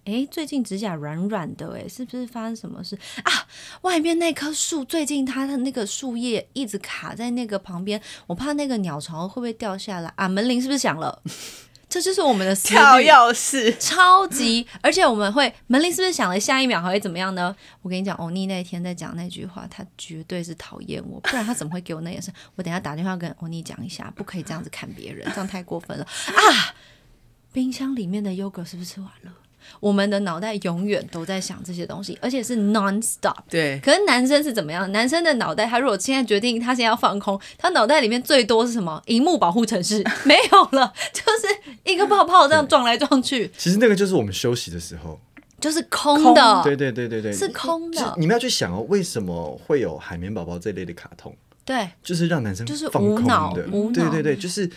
诶，最近指甲软软的，诶，是不是发生什么事啊？外面那棵树最近它的那个树叶一直卡在那个旁边，我怕那个鸟巢会不会掉下来啊？门铃是不是响了？这就是我们的思跳。钥匙，超级，而且我们会门铃是不是响了？下一秒还会怎么样呢？我跟你讲，欧尼那天在讲那句话，他绝对是讨厌我，不然他怎么会给我那眼神？我等下打电话跟欧尼讲一下，不可以这样子看别人，这样太过分了啊！冰箱里面的优格是不是吃完了？我们的脑袋永远都在想这些东西，而且是 non stop。对，可是男生是怎么样？男生的脑袋，他如果现在决定他现在要放空，他脑袋里面最多是什么？荧幕保护城市 *laughs* 没有了，就是一个泡泡这样撞来撞去，其实那个就是我们休息的时候。就是空的，对对对对对，是空的你们要去想哦，为什么会有海绵宝宝这类的卡通？对。就是让男生就是无脑的，无脑对对对，就是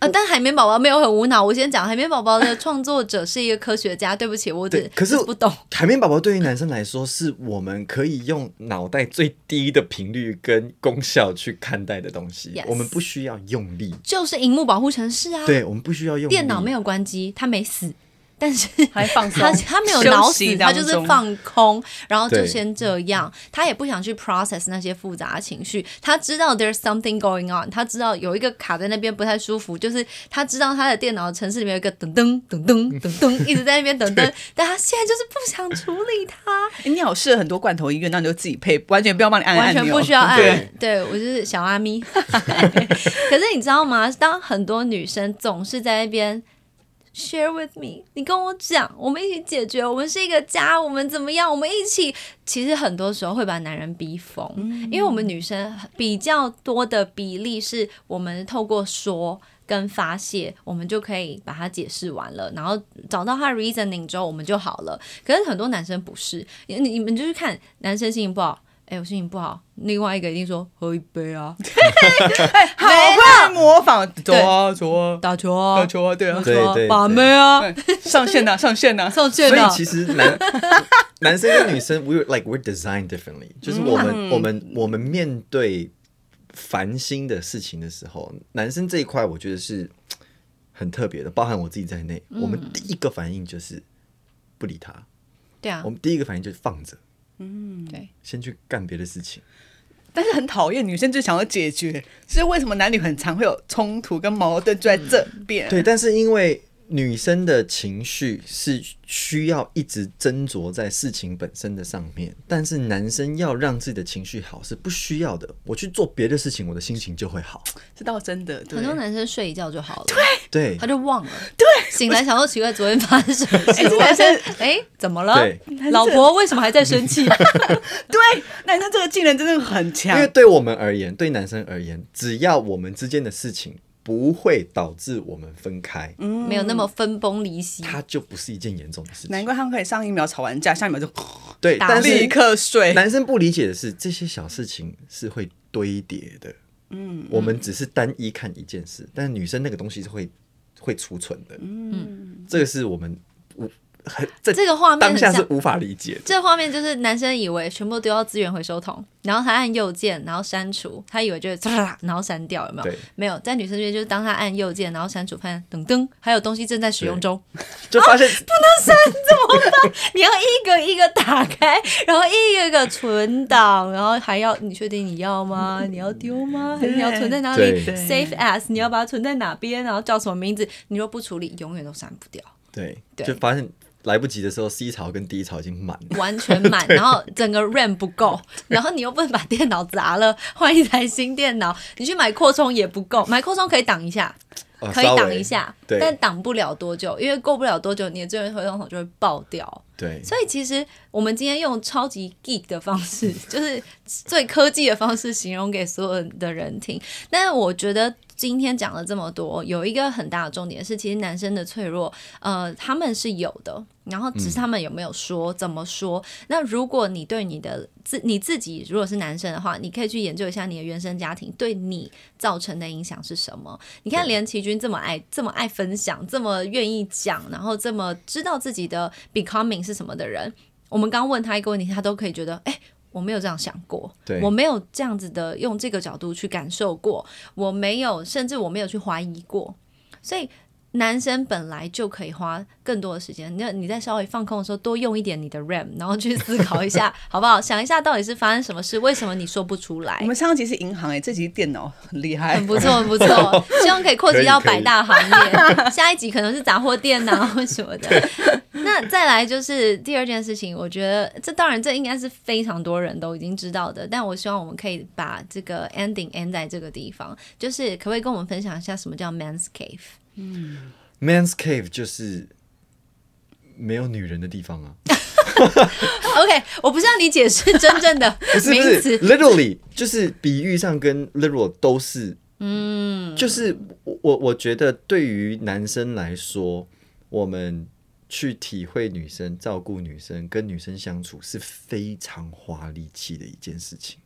呃，但海绵宝宝没有很无脑。我先讲，海绵宝宝的创作者是一个科学家。*laughs* 对不起，我只可是只不懂。海绵宝宝对于男生来说，是我们可以用脑袋最低的频率跟功效去看待的东西。Yes 我们不需要用力，就是荧幕保护城市啊，对我们不需要用力。电脑没有关机，它没死。但是还放松他他没有休脑死，他就是放空，然后就先这样，他也不想去 process 那些复杂的情绪。他知道 there's something going on，他知道有一个卡在那边不太舒服，就是他知道他的电脑城市里面有一个噔噔噔噔噔噔一直在那边噔 *laughs* 噔，但他现在就是不想处理它，诶你好试了很多罐头音乐，那你就自己配，完全不要帮你按按完，全不需要按对，。对我就是小阿咪。*laughs* 可是你知道吗？当很多女生总是在那边 share with me，你跟我讲，我们一起解决，我们是一个家，我们怎么样？我们一起。其实很多时候会把男人逼疯，因为我们女生比较多的比例是我们透过说。跟发泄，我们就可以把它解释完了，然后找到他的 reasoning 之后，我们就好了。可是很多男生不是，你你们就是看男生心情不好，哎、我心情不好，另外一个一定说喝一杯啊，*laughs* 哎好会模仿，走啊走啊，打球啊，打球啊，对啊，对对把妹啊，上线呐上线呐，上线啊，所以其实男 *laughs* 男生跟女生，we like we're designed differently，就是我们、我们我们面对烦心的事情的时候，男生这一块我觉得是很特别的，包含我自己在内，我们第一个反应就是不理他，对啊。我，们第一个反应就是放着，对，先去干别的事情。但是很讨厌女生就想要解决，所以为什么男女很常会有冲突跟矛盾就在这边？对，但是因为女生的情绪是需要一直斟酌在事情本身的上面，但是男生要让自己的情绪好是不需要的。我去做别的事情，我的心情就会好。这倒真的，很多男生睡一觉就好了，对对他就忘了，对，醒来想说奇怪，昨天发生什么事？*laughs* 男生哎，怎么了？老婆为什么还在生气？*laughs* 对，男生这个技能真的很强因为，对我们而言，对男生而言，只要我们之间的事情不会导致我们分开，没有那么分崩离析。它就不是一件严重的事情。难怪他们可以上一秒吵完架，下一秒就对，打但立刻睡。男生不理解的是，这些小事情是会堆叠的。嗯，我们只是单一看一件事，但是女生那个东西是会会储存的。嗯，这个是我们无很在这个画面当很像，下是无法理解的。这个画面就是男生以为全部丢到资源回收桶，然后他按右键，然后删除，他以为就是唰，然后删掉，有没有？没有，在女生这边就是当他按右键，然后删除，发现噔噔，还有东西正在使用中，就发现不能删怎么办 *laughs* 你要一个一个打开，然后一个一个存档，然后还要你确定你要吗？你要丢吗？还是你要存在哪里？Safe as 你要把它存在哪边？然后叫什么名字？你若不处理，永远都删不掉。对，对就发现来不及的时候，C 槽跟 D 槽已经满了。完全满，*laughs* 然后整个 RAM 不够，然后你又不能把电脑砸了，换一台新电脑，你去买扩充也不够，买扩充可以挡一下，可以挡一下，对但挡不了多久，因为过不了多久，你的资源回收桶就会爆掉。对，所以其实我们今天用超级 geek 的方式，*laughs* 就是最科技的方式形容给所有的人听。但是我觉得今天讲了这么多，有一个很大的重点是，其实男生的脆弱，呃，他们是有的，然后只是他们有没有说，怎么说。那如果你对你的自你自己如果是男生的话，你可以去研究一下你的原生家庭对你造成的影响是什么。你看，连奇君这么爱这么爱分享，这么愿意讲，然后这么知道自己的 becoming 是什么的人，我们刚问他一个问题，他都可以觉得，哎、我没有这样想过，对我没有这样子的用这个角度去感受过，我没有，甚至我没有去怀疑过，所以。男生本来就可以花更多的时间，那你在稍微放空的时候，多用一点你的 RAM，然后去思考一下，*laughs* 好不好？想一下到底是发生什么事，为什么你说不出来我？们上一集是银行哎，这集电脑很厉害很，不错，*laughs* 很不错，希望可以扩及到百大行业。下一集可能是杂货店呐、或什么的。*laughs* 那再来就是第二件事情，我觉得这当然这应该是非常多人都已经知道的，但我希望我们可以把这个 ending end 在这个地方，就是可不可以跟我们分享一下什么叫 man's cave？Man's Cave 就是没有女人的地方啊，*laughs* OK，我不是让你解释真正的 *laughs* 不是不名是词，，literally 就是比喻上跟 literal 都是，嗯，就是我我我觉得对于男生来说，我们去体会女生、照顾女生、跟女生相处是非常花力气的一件事情。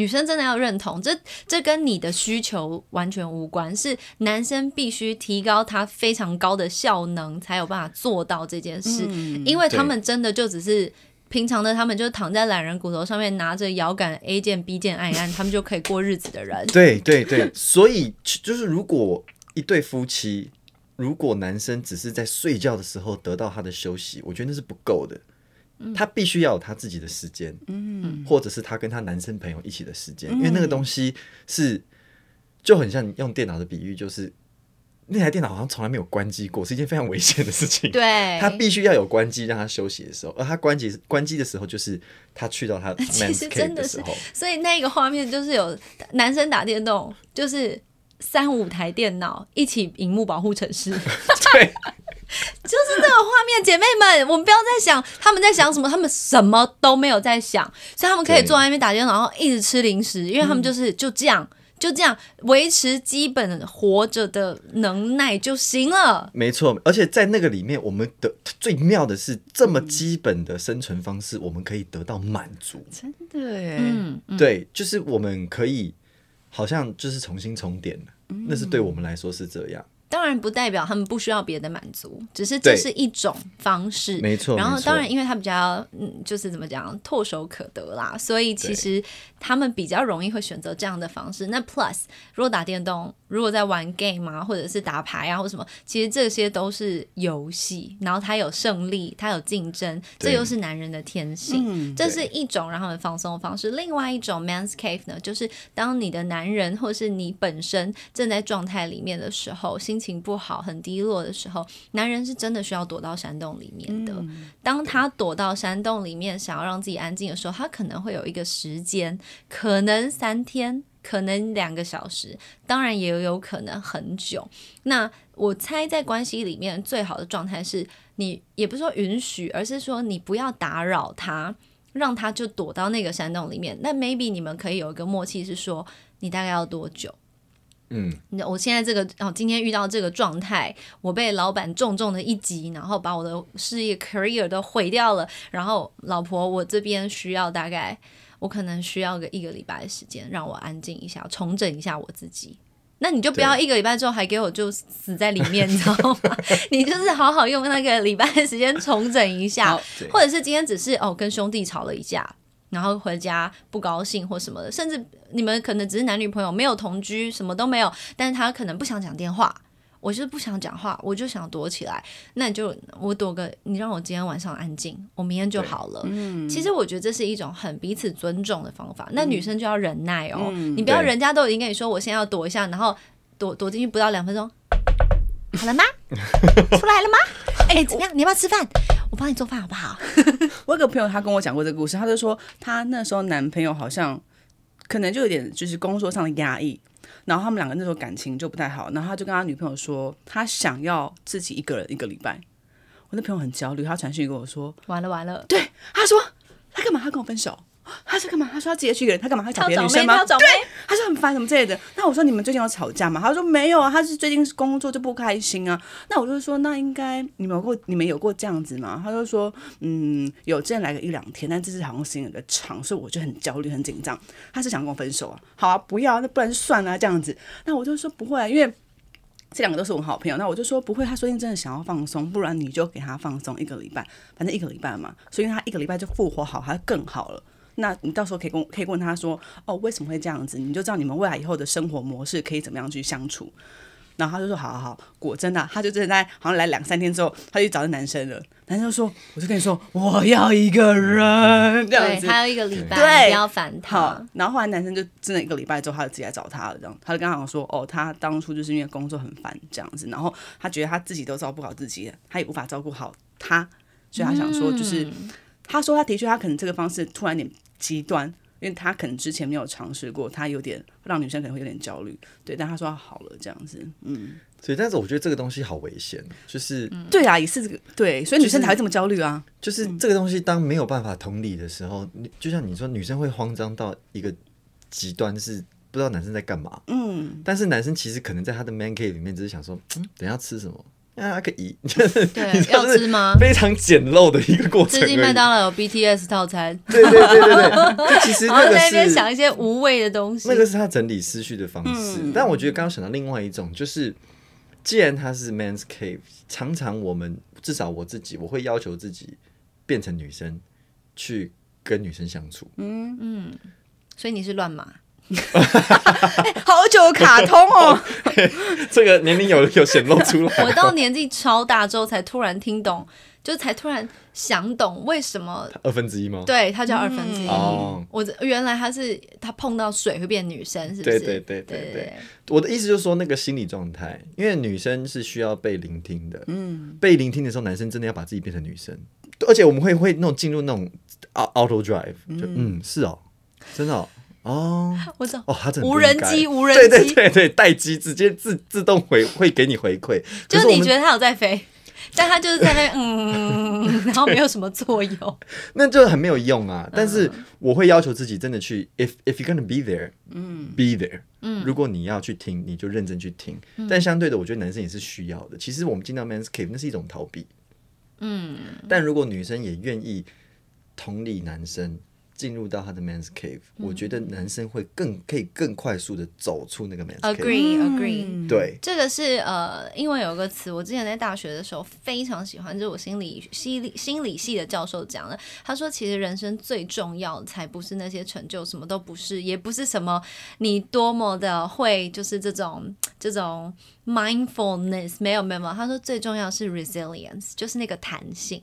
女生真的要认同，这这跟你的需求完全无关，是男生必须提高他非常高的效能，才有办法做到这件事，因为他们真的就只是。平常的他们就是躺在懒人骨头上面，拿着摇杆 A 键 B 键按一按，他们就可以过日子的人。对对对，所以就就是如果一对夫妻如果男生只是在睡觉的时候得到他的休息，我觉得那是不够的。他必须要有他自己的时间，嗯，或者是他跟他男生朋友一起的时间，因为那个东西是就很像用电脑的比喻，就是那台电脑好像从来没有关机过，是一件非常危险的事情。对，他必须要有关机让他休息的时候，而他关机关机的时候，就是他去到他 *laughs* man 实真的是所以那个画面就是有男生打电动，就是三五台电脑一起荧幕保护城市，*laughs* *laughs* 就是，这个画面。姐妹们，我们不要再想他们在想什么，他们什么都没有在想，所以他们可以坐在那边打电脑，然后一直吃零食，因为他们就是就这样。就这样维持基本活着的能耐就行了。没错，而且在那个里面，我们的最妙的是，这么基本的生存方式，我们可以得到满足。真的耶，嗯，嗯对，就是我们可以好像就是重新重点了，嗯那是对我们来说是这样。当然不代表他们不需要别的满足，只是这是一种方式。没错，然后当然，因为他比较嗯，就是怎么讲，唾手可得啦，所以其实他们比较容易会选择这样的方式。那 Plus 如果打电动，如果在玩 game 啊，或者是打牌啊，或什么，其实这些都是游戏，然后他有胜利，他有竞争，这又是男人的天性。嗯，这是一种让他们放松的方式。另外一种 man's cave 呢，就是当你的男人或是你本身正在状态里面的时候，心情不好、很低落的时候，男人是真的需要躲到山洞里面的。当他躲到山洞里面，想要让自己安静的时候，他可能会有一个时间，可能三天。可能两个小时，当然也有可能很久。那我猜在关系里面最好的状态是你也不是说允许，而是说你不要打扰他，让他就躲到那个山洞里面。那 maybe 你们可以有一个默契，是说你大概要多久？嗯，你我现在这个哦，今天遇到这个状态，我被老板重重的一击，然后把我的事业 career 都毁掉了。然后老婆，我这边需要大概，我可能需要个一个礼拜的时间，让我安静一下，重整一下我自己。那你就不要一个礼拜之后还给我就死在里面，你知道吗？你就是好好用那个礼拜的时间重整一下或者是今天只是哦跟兄弟吵了一架，然后回家不高兴或什么的，甚至你们可能只是男女朋友，没有同居，什么都没有，但是他可能不想讲电话，我就是不想讲话，我就想躲起来，那你就我躲个，你让我今天晚上安静，我明天就好了。嗯其实我觉得这是一种很彼此尊重的方法。那女生就要忍耐哦，你不要人家都已经跟你说我现在要躲一下，然后躲躲进去不到两分钟，好了吗？出来了吗？*laughs* 哎、怎么样？你要不要吃饭？我帮你做饭好不好？*laughs* 我有个朋友，他跟我讲过这个故事，他就说他那时候男朋友好像可能就有点就是工作上的压抑，然后他们两个那时候感情就不太好，然后他就跟他女朋友说，他想要自己一个人一个礼拜。我那朋友很焦虑，他传讯跟我说，完了完了，对，他说他干嘛？他跟我分手。他是干嘛？他说他直接去一个人，他干嘛？他找别的女生吗？对。他说很烦什么之类的。那我说你们最近有吵架吗？他说没有啊，他是最近工作就不开心啊。那我就说那应该你们有过你们有过这样子吗？他就说嗯有，之前来个一两天，但这次好像时间有点长，所以我就很焦虑很紧张。他是想跟我分手啊？好啊，不要，那不然就算了、这样子。那我就说不会啊，因为。这两个都是我好朋友，那我就说不会。他说你真的想要放松，不然你就给他放松一个礼拜，反正一个礼拜嘛，所以他一个礼拜就复活好，他更好了。那你到时候可以跟可以问他说，哦，为什么会这样子？你就知道你们未来以后的生活模式可以怎么样去相处。然后他就说，好好好，果真的啊、他就真的在好像来两三天之后，他就找到男生了。男生就说，我就跟你说，我要一个人这样，子。还有一个礼拜，对不要烦好他。，然后后来男生就真的一个礼拜之后，他就自己来找他了，这样，他就跟他讲说，哦，他当初就是因为工作很烦这样子，然后他觉得他自己都照顾好自己，他也无法照顾好他，所以他想说，就是、嗯他说他的确他可能这个方式突然有点极端，因为他可能之前没有尝试过，他有点让女生可能会有点焦虑，对，但他说他好了这样子，嗯，所以但是我觉得这个东西好危险，就是对啊，也是这个对，所以女生才会这么焦虑啊，就是这个东西，当没有办法同理的时候，你就像你说，女生会慌张到一个极端，是不知道男生在干嘛。嗯，但是男生其实可能在他的 man cave 里面，只是想说，嗯，等一下吃什么？啊，可以，就是对要吃吗非常简陋的一个过程。最近麦当劳有 BTS 套餐，对对对对对，就其实然后那个在那边想一些无谓的东西。那个是他整理思绪的方式。但我觉得刚刚想到另外一种，就是既然他是 man's cave，常常我们至少我自己，我会要求自己变成女生去跟女生相处。嗯嗯所以你是乱码，好久的卡通哦，*laughs* 这个年龄有有显露出来。我到年纪超大之后才突然听懂，就才突然想懂为什么二分之一吗？对它叫二分之一。哦我这原来它是它碰到水会变女生，是不是？对对对对对。对。我的意思就是说，那个心理状态，因为女生是需要被聆听的，嗯，被聆听的时候，男生真的要把自己变成女生，而且我们会会那种进入那种 au- auto drive，就嗯是哦，真的哦，哦我知道。哦，他真的无人机无人对对机对对，待机直接自自动回会给你回馈，就是你觉得它有在飞，但它就是在那 *laughs* 嗯，然后没有什么作用。*laughs* 那就很没有用啊。但是我会要求自己真的去，if if you're gonna be there，嗯，be there，嗯，如果你要去听，你就认真去听。但相对的，我觉得男生也是需要的。其实我们进到 man's cave 那是一种逃避，嗯，但如果女生也愿意同理男生。进入到他的 man's cave，、我觉得男生会更可以更快速的走出那个 man's cave。Agree, agree。对，这个是呃，因为有个词，我之前在大学的时候非常喜欢，就是我心理心理心理系的教授讲的。他说，其实人生最重要的才不是那些成就，什么都不是，也不是什么你多么的会，就是这种 *laughs* 这种 mindfulness，没有没有没有。他说最重要是 resilience，就是那个弹性。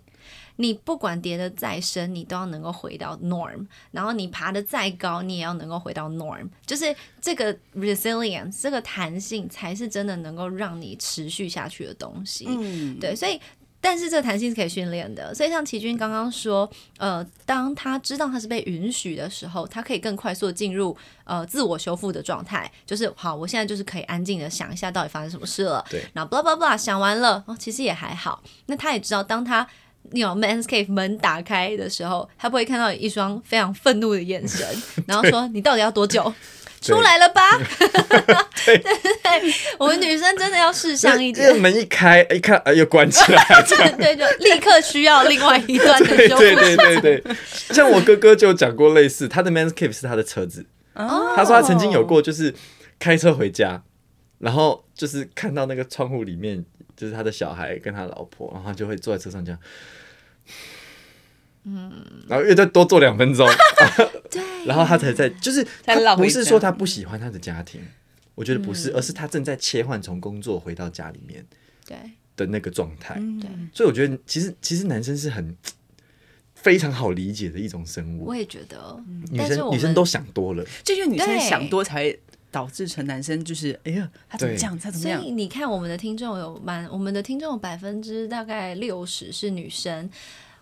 你不管跌得再深，你都要能够回到 norm，然后你爬得再高，你也要能够回到 norm，就是这个 resilience 这个弹性才是真的能够让你持续下去的东西。嗯，对，所以。但是这个弹性是可以训练的，所以像齐军刚刚说，呃，当他知道他是被允许的时候，他可以更快速的进入呃自我修复的状态，就是好，我现在就是可以安静的想一下到底发生什么事了，对，然后 blah blah blah 想完了，哦，其实也还好。那他也知道，当他有 man's cave 门打开的时候，他不会看到一双非常愤怒的眼神，*laughs* 然后说你到底要多久？出来了吧？对对 *laughs* 对，我们女生真的要识相一点这个。门一开，一看，哎，又关起来，*laughs* 对，就立刻需要另外一段的对对。对对对，像我哥哥就讲过类似，他的 man's cave 是他的车子，哦他说他曾经有过，就是开车回家，然后就是看到那个窗户里面，就是他的小孩跟他老婆，然后他就会坐在车上这样，嗯，然后又再多坐两分钟，*laughs* 对，然后他才在，就是他不是说他不喜欢他的家庭，我觉得不是，而是他正在切换从工作回到家里面对。的那个状态，对，所以我觉得其实其实男生是很非常好理解的一种生物。我，也觉得。女生女生都想多了，就因为女生想多才会导致成男生就是哎呀，他怎么对这样，他怎么所？以你看，我们的听众有蛮，我们的听众有百分之大概六十是女生，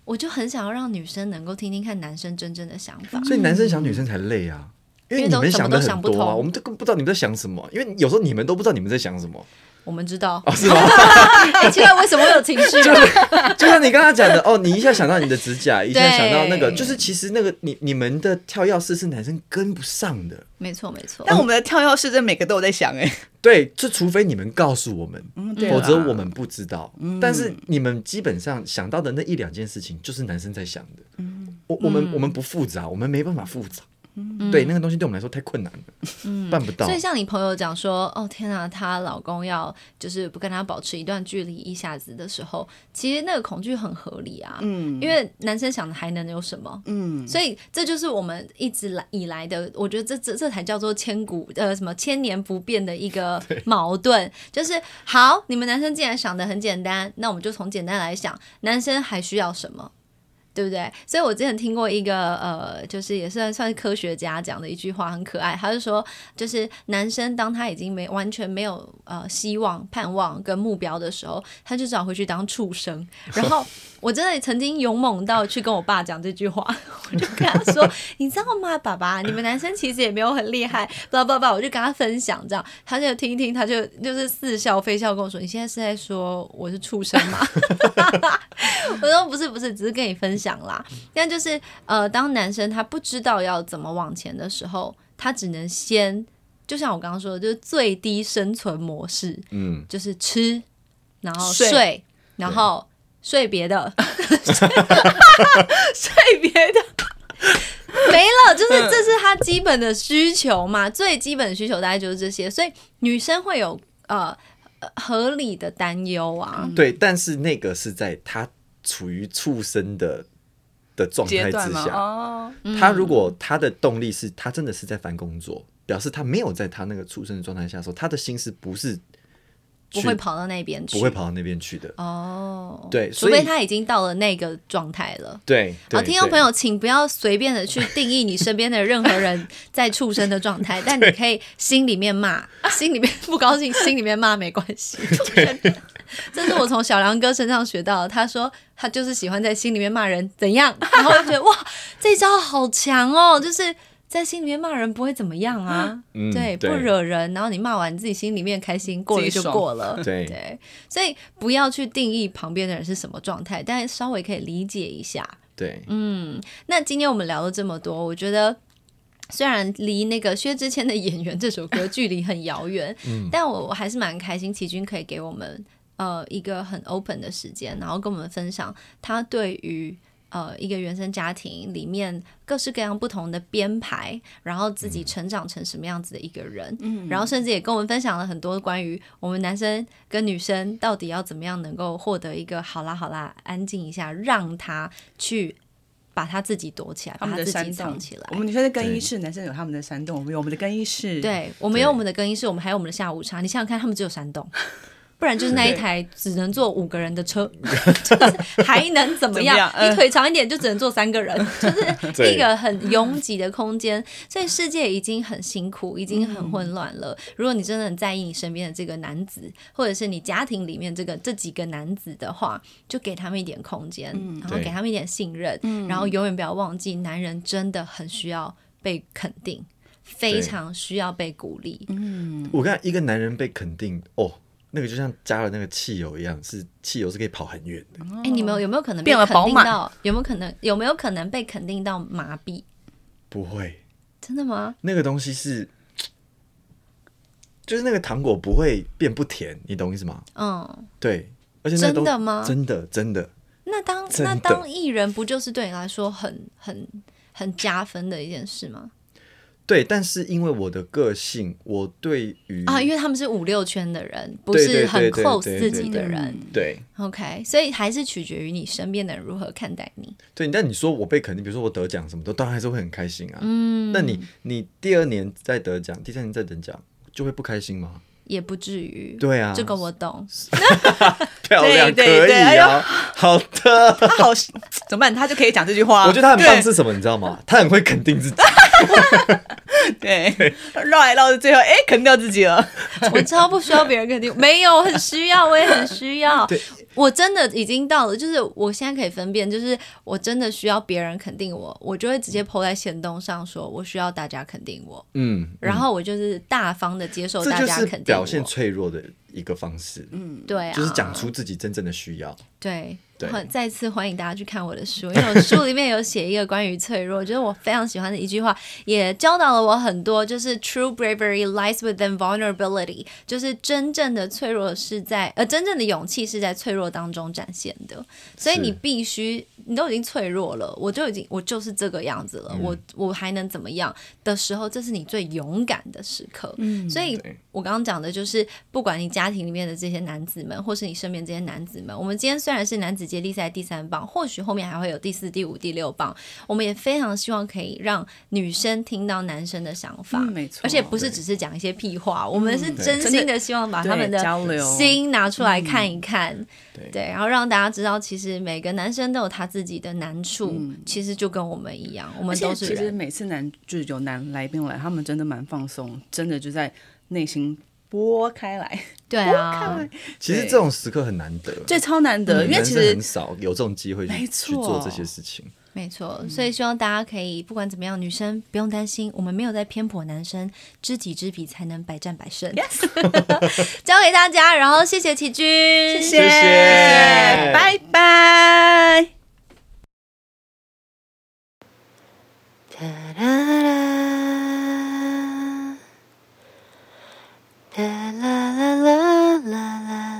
我就很想要让女生能够听听看男生真正的想法。所以男生想女生才累啊。因为因为都你们想的什么都想不很多啊，我们都根本不知道你们在想什么，因为有时候你们都不知道你们在想什么，我们知道，哦，是吗？*laughs* 哎，奇怪，为什么会有情绪啊？*laughs* 就像你刚刚讲的，哦，你一下想到你的指甲，*laughs* 一下想到那个，就是其实那个你你们的跳跃式是男生跟不上的，没错，没错。但我们的跳跃式，真的每个都有在想哎，对，就除非你们告诉我们，嗯，否啦则我们不知道。但是你们基本上想到的那一两件事情，就是男生在想的。我我们我们不复杂，我们没办法复杂。对，那个东西对我们来说太困难了，办不到所。以像你朋友讲说，哦天啊，她老公要就是不跟她保持一段距离一下子的时候，其实那个恐惧很合理啊。嗯，因为男生想的还能有什么？嗯，所以这就是我们一直来以来的，我觉得这这这才叫做千古呃什么千年不变的一个 *laughs* 矛盾，就是好，你们男生既然想的很简单，那我们就从简单来想，男生还需要什么？对不对？所以我之前听过一个呃，就是也算算是科学家讲的一句话，很可爱。他就说，就是男生当他已经没完全没有呃希望、盼望跟目标的时候，他就只好回去当畜生。*laughs* 然后我真的曾经勇猛到去跟我爸讲这句话，*laughs* 我就跟他说：“你知道吗，爸爸，你们男生其实也没有很厉害。”不不不，我就跟他分享，这样他就听一听，他就就是似笑非笑跟我说：“你现在是在说我是畜生吗？” *laughs* 我说不是不是，只是跟你分享啦。但就是呃，当男生他不知道要怎么往前的时候，他只能先，就像我刚刚说的，就是最低生存模式，嗯，就是吃，然后睡睡，然后睡别的，*laughs* 睡别的，没了，就是这是他基本的需求嘛，最基本的需求大概就是这些，所以女生会有呃呃合理的担忧啊。对，但是那个是在他处于畜生的的状态之？下，哦，他如果他的动力是他真的是在翻工作，表示他没有在他那个出生的状态下的时候，他的心思不是不会跑到那边去，不会跑到那边去的。哦。对所以除非他已经到了那个状态了。对，好，听众朋友，请不要随便的去定义你身边的任何人 *laughs* 在畜生的状态，但你可以心里面骂，心里面不高兴，心里面骂没关系。这是我从小梁哥身上学到的。他说他就是喜欢在心里面骂人，怎样？然后我就觉得哇，这招好强哦！就是在心里面骂人不会怎么样啊，嗯对，不惹人。然后你骂完你自己心里面开心，过了就过了。*laughs* 对对，所以不要去定义旁边的人是什么状态，但稍微可以理解一下。对，嗯，那今天我们聊了这么多，我觉得虽然离那个薛之谦的《演员》这首歌距离很遥远，但我我还是蛮开心，齐军可以给我们呃一个很 open 的时间，然后跟我们分享他对于。呃，一个原生家庭里面各式各样不同的编排，然后自己成长成什么样子的一个人，嗯，然后甚至也跟我们分享了很多关于我们男生跟女生到底要怎么样能够获得一个好啦好啦，安静一下，让他去把他自己躲起来，把他自己藏起来我。们女生的更衣室，男生有他们的山洞，我们有我们的更衣室。，对，我们有我们的更衣室，我们还有我们的下午茶。你想想看，他们只有山洞，不然就是那一台只能坐五个人的车，*laughs* 就是还能怎么样？你腿长一点就只能坐三个人，*laughs* 就是一个很拥挤的空间。*laughs* 所以世界已经很辛苦，已经很混乱了。如果你真的很在意你身边的这个男子，或者是你家庭里面这个这几个男子的话，就给他们一点空间，然后给他们一点信任，然后永远不要忘记，男人真的很需要被肯定。非常需要被鼓励，嗯。我看一个男人被肯定，哦，那个就像加了那个汽油一样，是汽油是可以跑很远的。哎、你们有没有可能变了肯宝马？有没有可能？有没有可能被肯定到麻痹？不会，真的吗？那个东西是，就是那个糖果不会变不甜，你懂意思吗？嗯，对，而且那真的吗真的真的，那当那当艺人不就是对你来说很很很加分的一件事吗？对。但是因为我的个性，我对于啊，因为他们是五六圈的人，不是很对对对 close 自己的人。对 OK，所以还是取决于你身边的人如何看待你。对，但你说我被肯定，比如说我得奖什么的，当然还是会很开心啊。嗯，那你你第二年再得奖，第三年再得奖，就会不开心吗？也不至于，对啊，这个我懂。*laughs* 漂亮，对对可以对哎呦啊，好的。他好怎么办？他就可以讲这句话。我觉得他很棒是什么，你知道吗？他很会肯定自己。*laughs* 对，绕来绕去，最后哎，肯定掉自己了。我超不需要别人肯定，没有，我很需要，我也很需要对。我真的已经到了，就是我现在可以分辨，就是我真的需要别人肯定我，我就会直接 PO 在行动上说，我需要大家肯定我，嗯，然后我就是大方的接受这就是大家肯定表现。脆弱的一个方式。嗯，对啊，就是讲出自己真正的需要。对，对。欢再次欢迎大家去看我的书，因为我书里面有写一个关于脆弱，就是我非常喜欢的一句话，也教导了我很多，就是 true bravery lies within vulnerability，就是真正的脆弱是在呃，真正的勇气是在脆弱当中展现的，所以你必须，你都已经脆弱了，我就已经我就是这个样子了，嗯。我我还能怎么样的时候，这是你最勇敢的时刻，嗯，所以我刚刚讲的就是，不管你家庭里面的这些男子们，或是你身边这些男子们，我们今天虽然是男子接力赛第三棒，或许后面还会有第四、第五、第六棒，我们也非常希望可以让女生听到男生的想法，嗯没错而且不是只是讲一些屁话，我们是真心的希望把他们的心拿出来看一看，对对，然后让大家知道，其实每个男生都有他自己的难处，其实就跟我们一样，我们都是且其实。每次男就是有男来宾来，他们真的蛮放松，真的就在内心拨开来，对啊，其实这种时刻很难得，这超难得，因为其实很少有这种机会去去做错。这些事情。没错，所以希望大家可以不管怎么样，女生不用担心，我们没有在偏颇男生，知己知彼才能百战百胜。*laughs* 交给大家，然后谢谢齐军，谢谢。谢谢拜拜。哒啦啦，La la la la la la.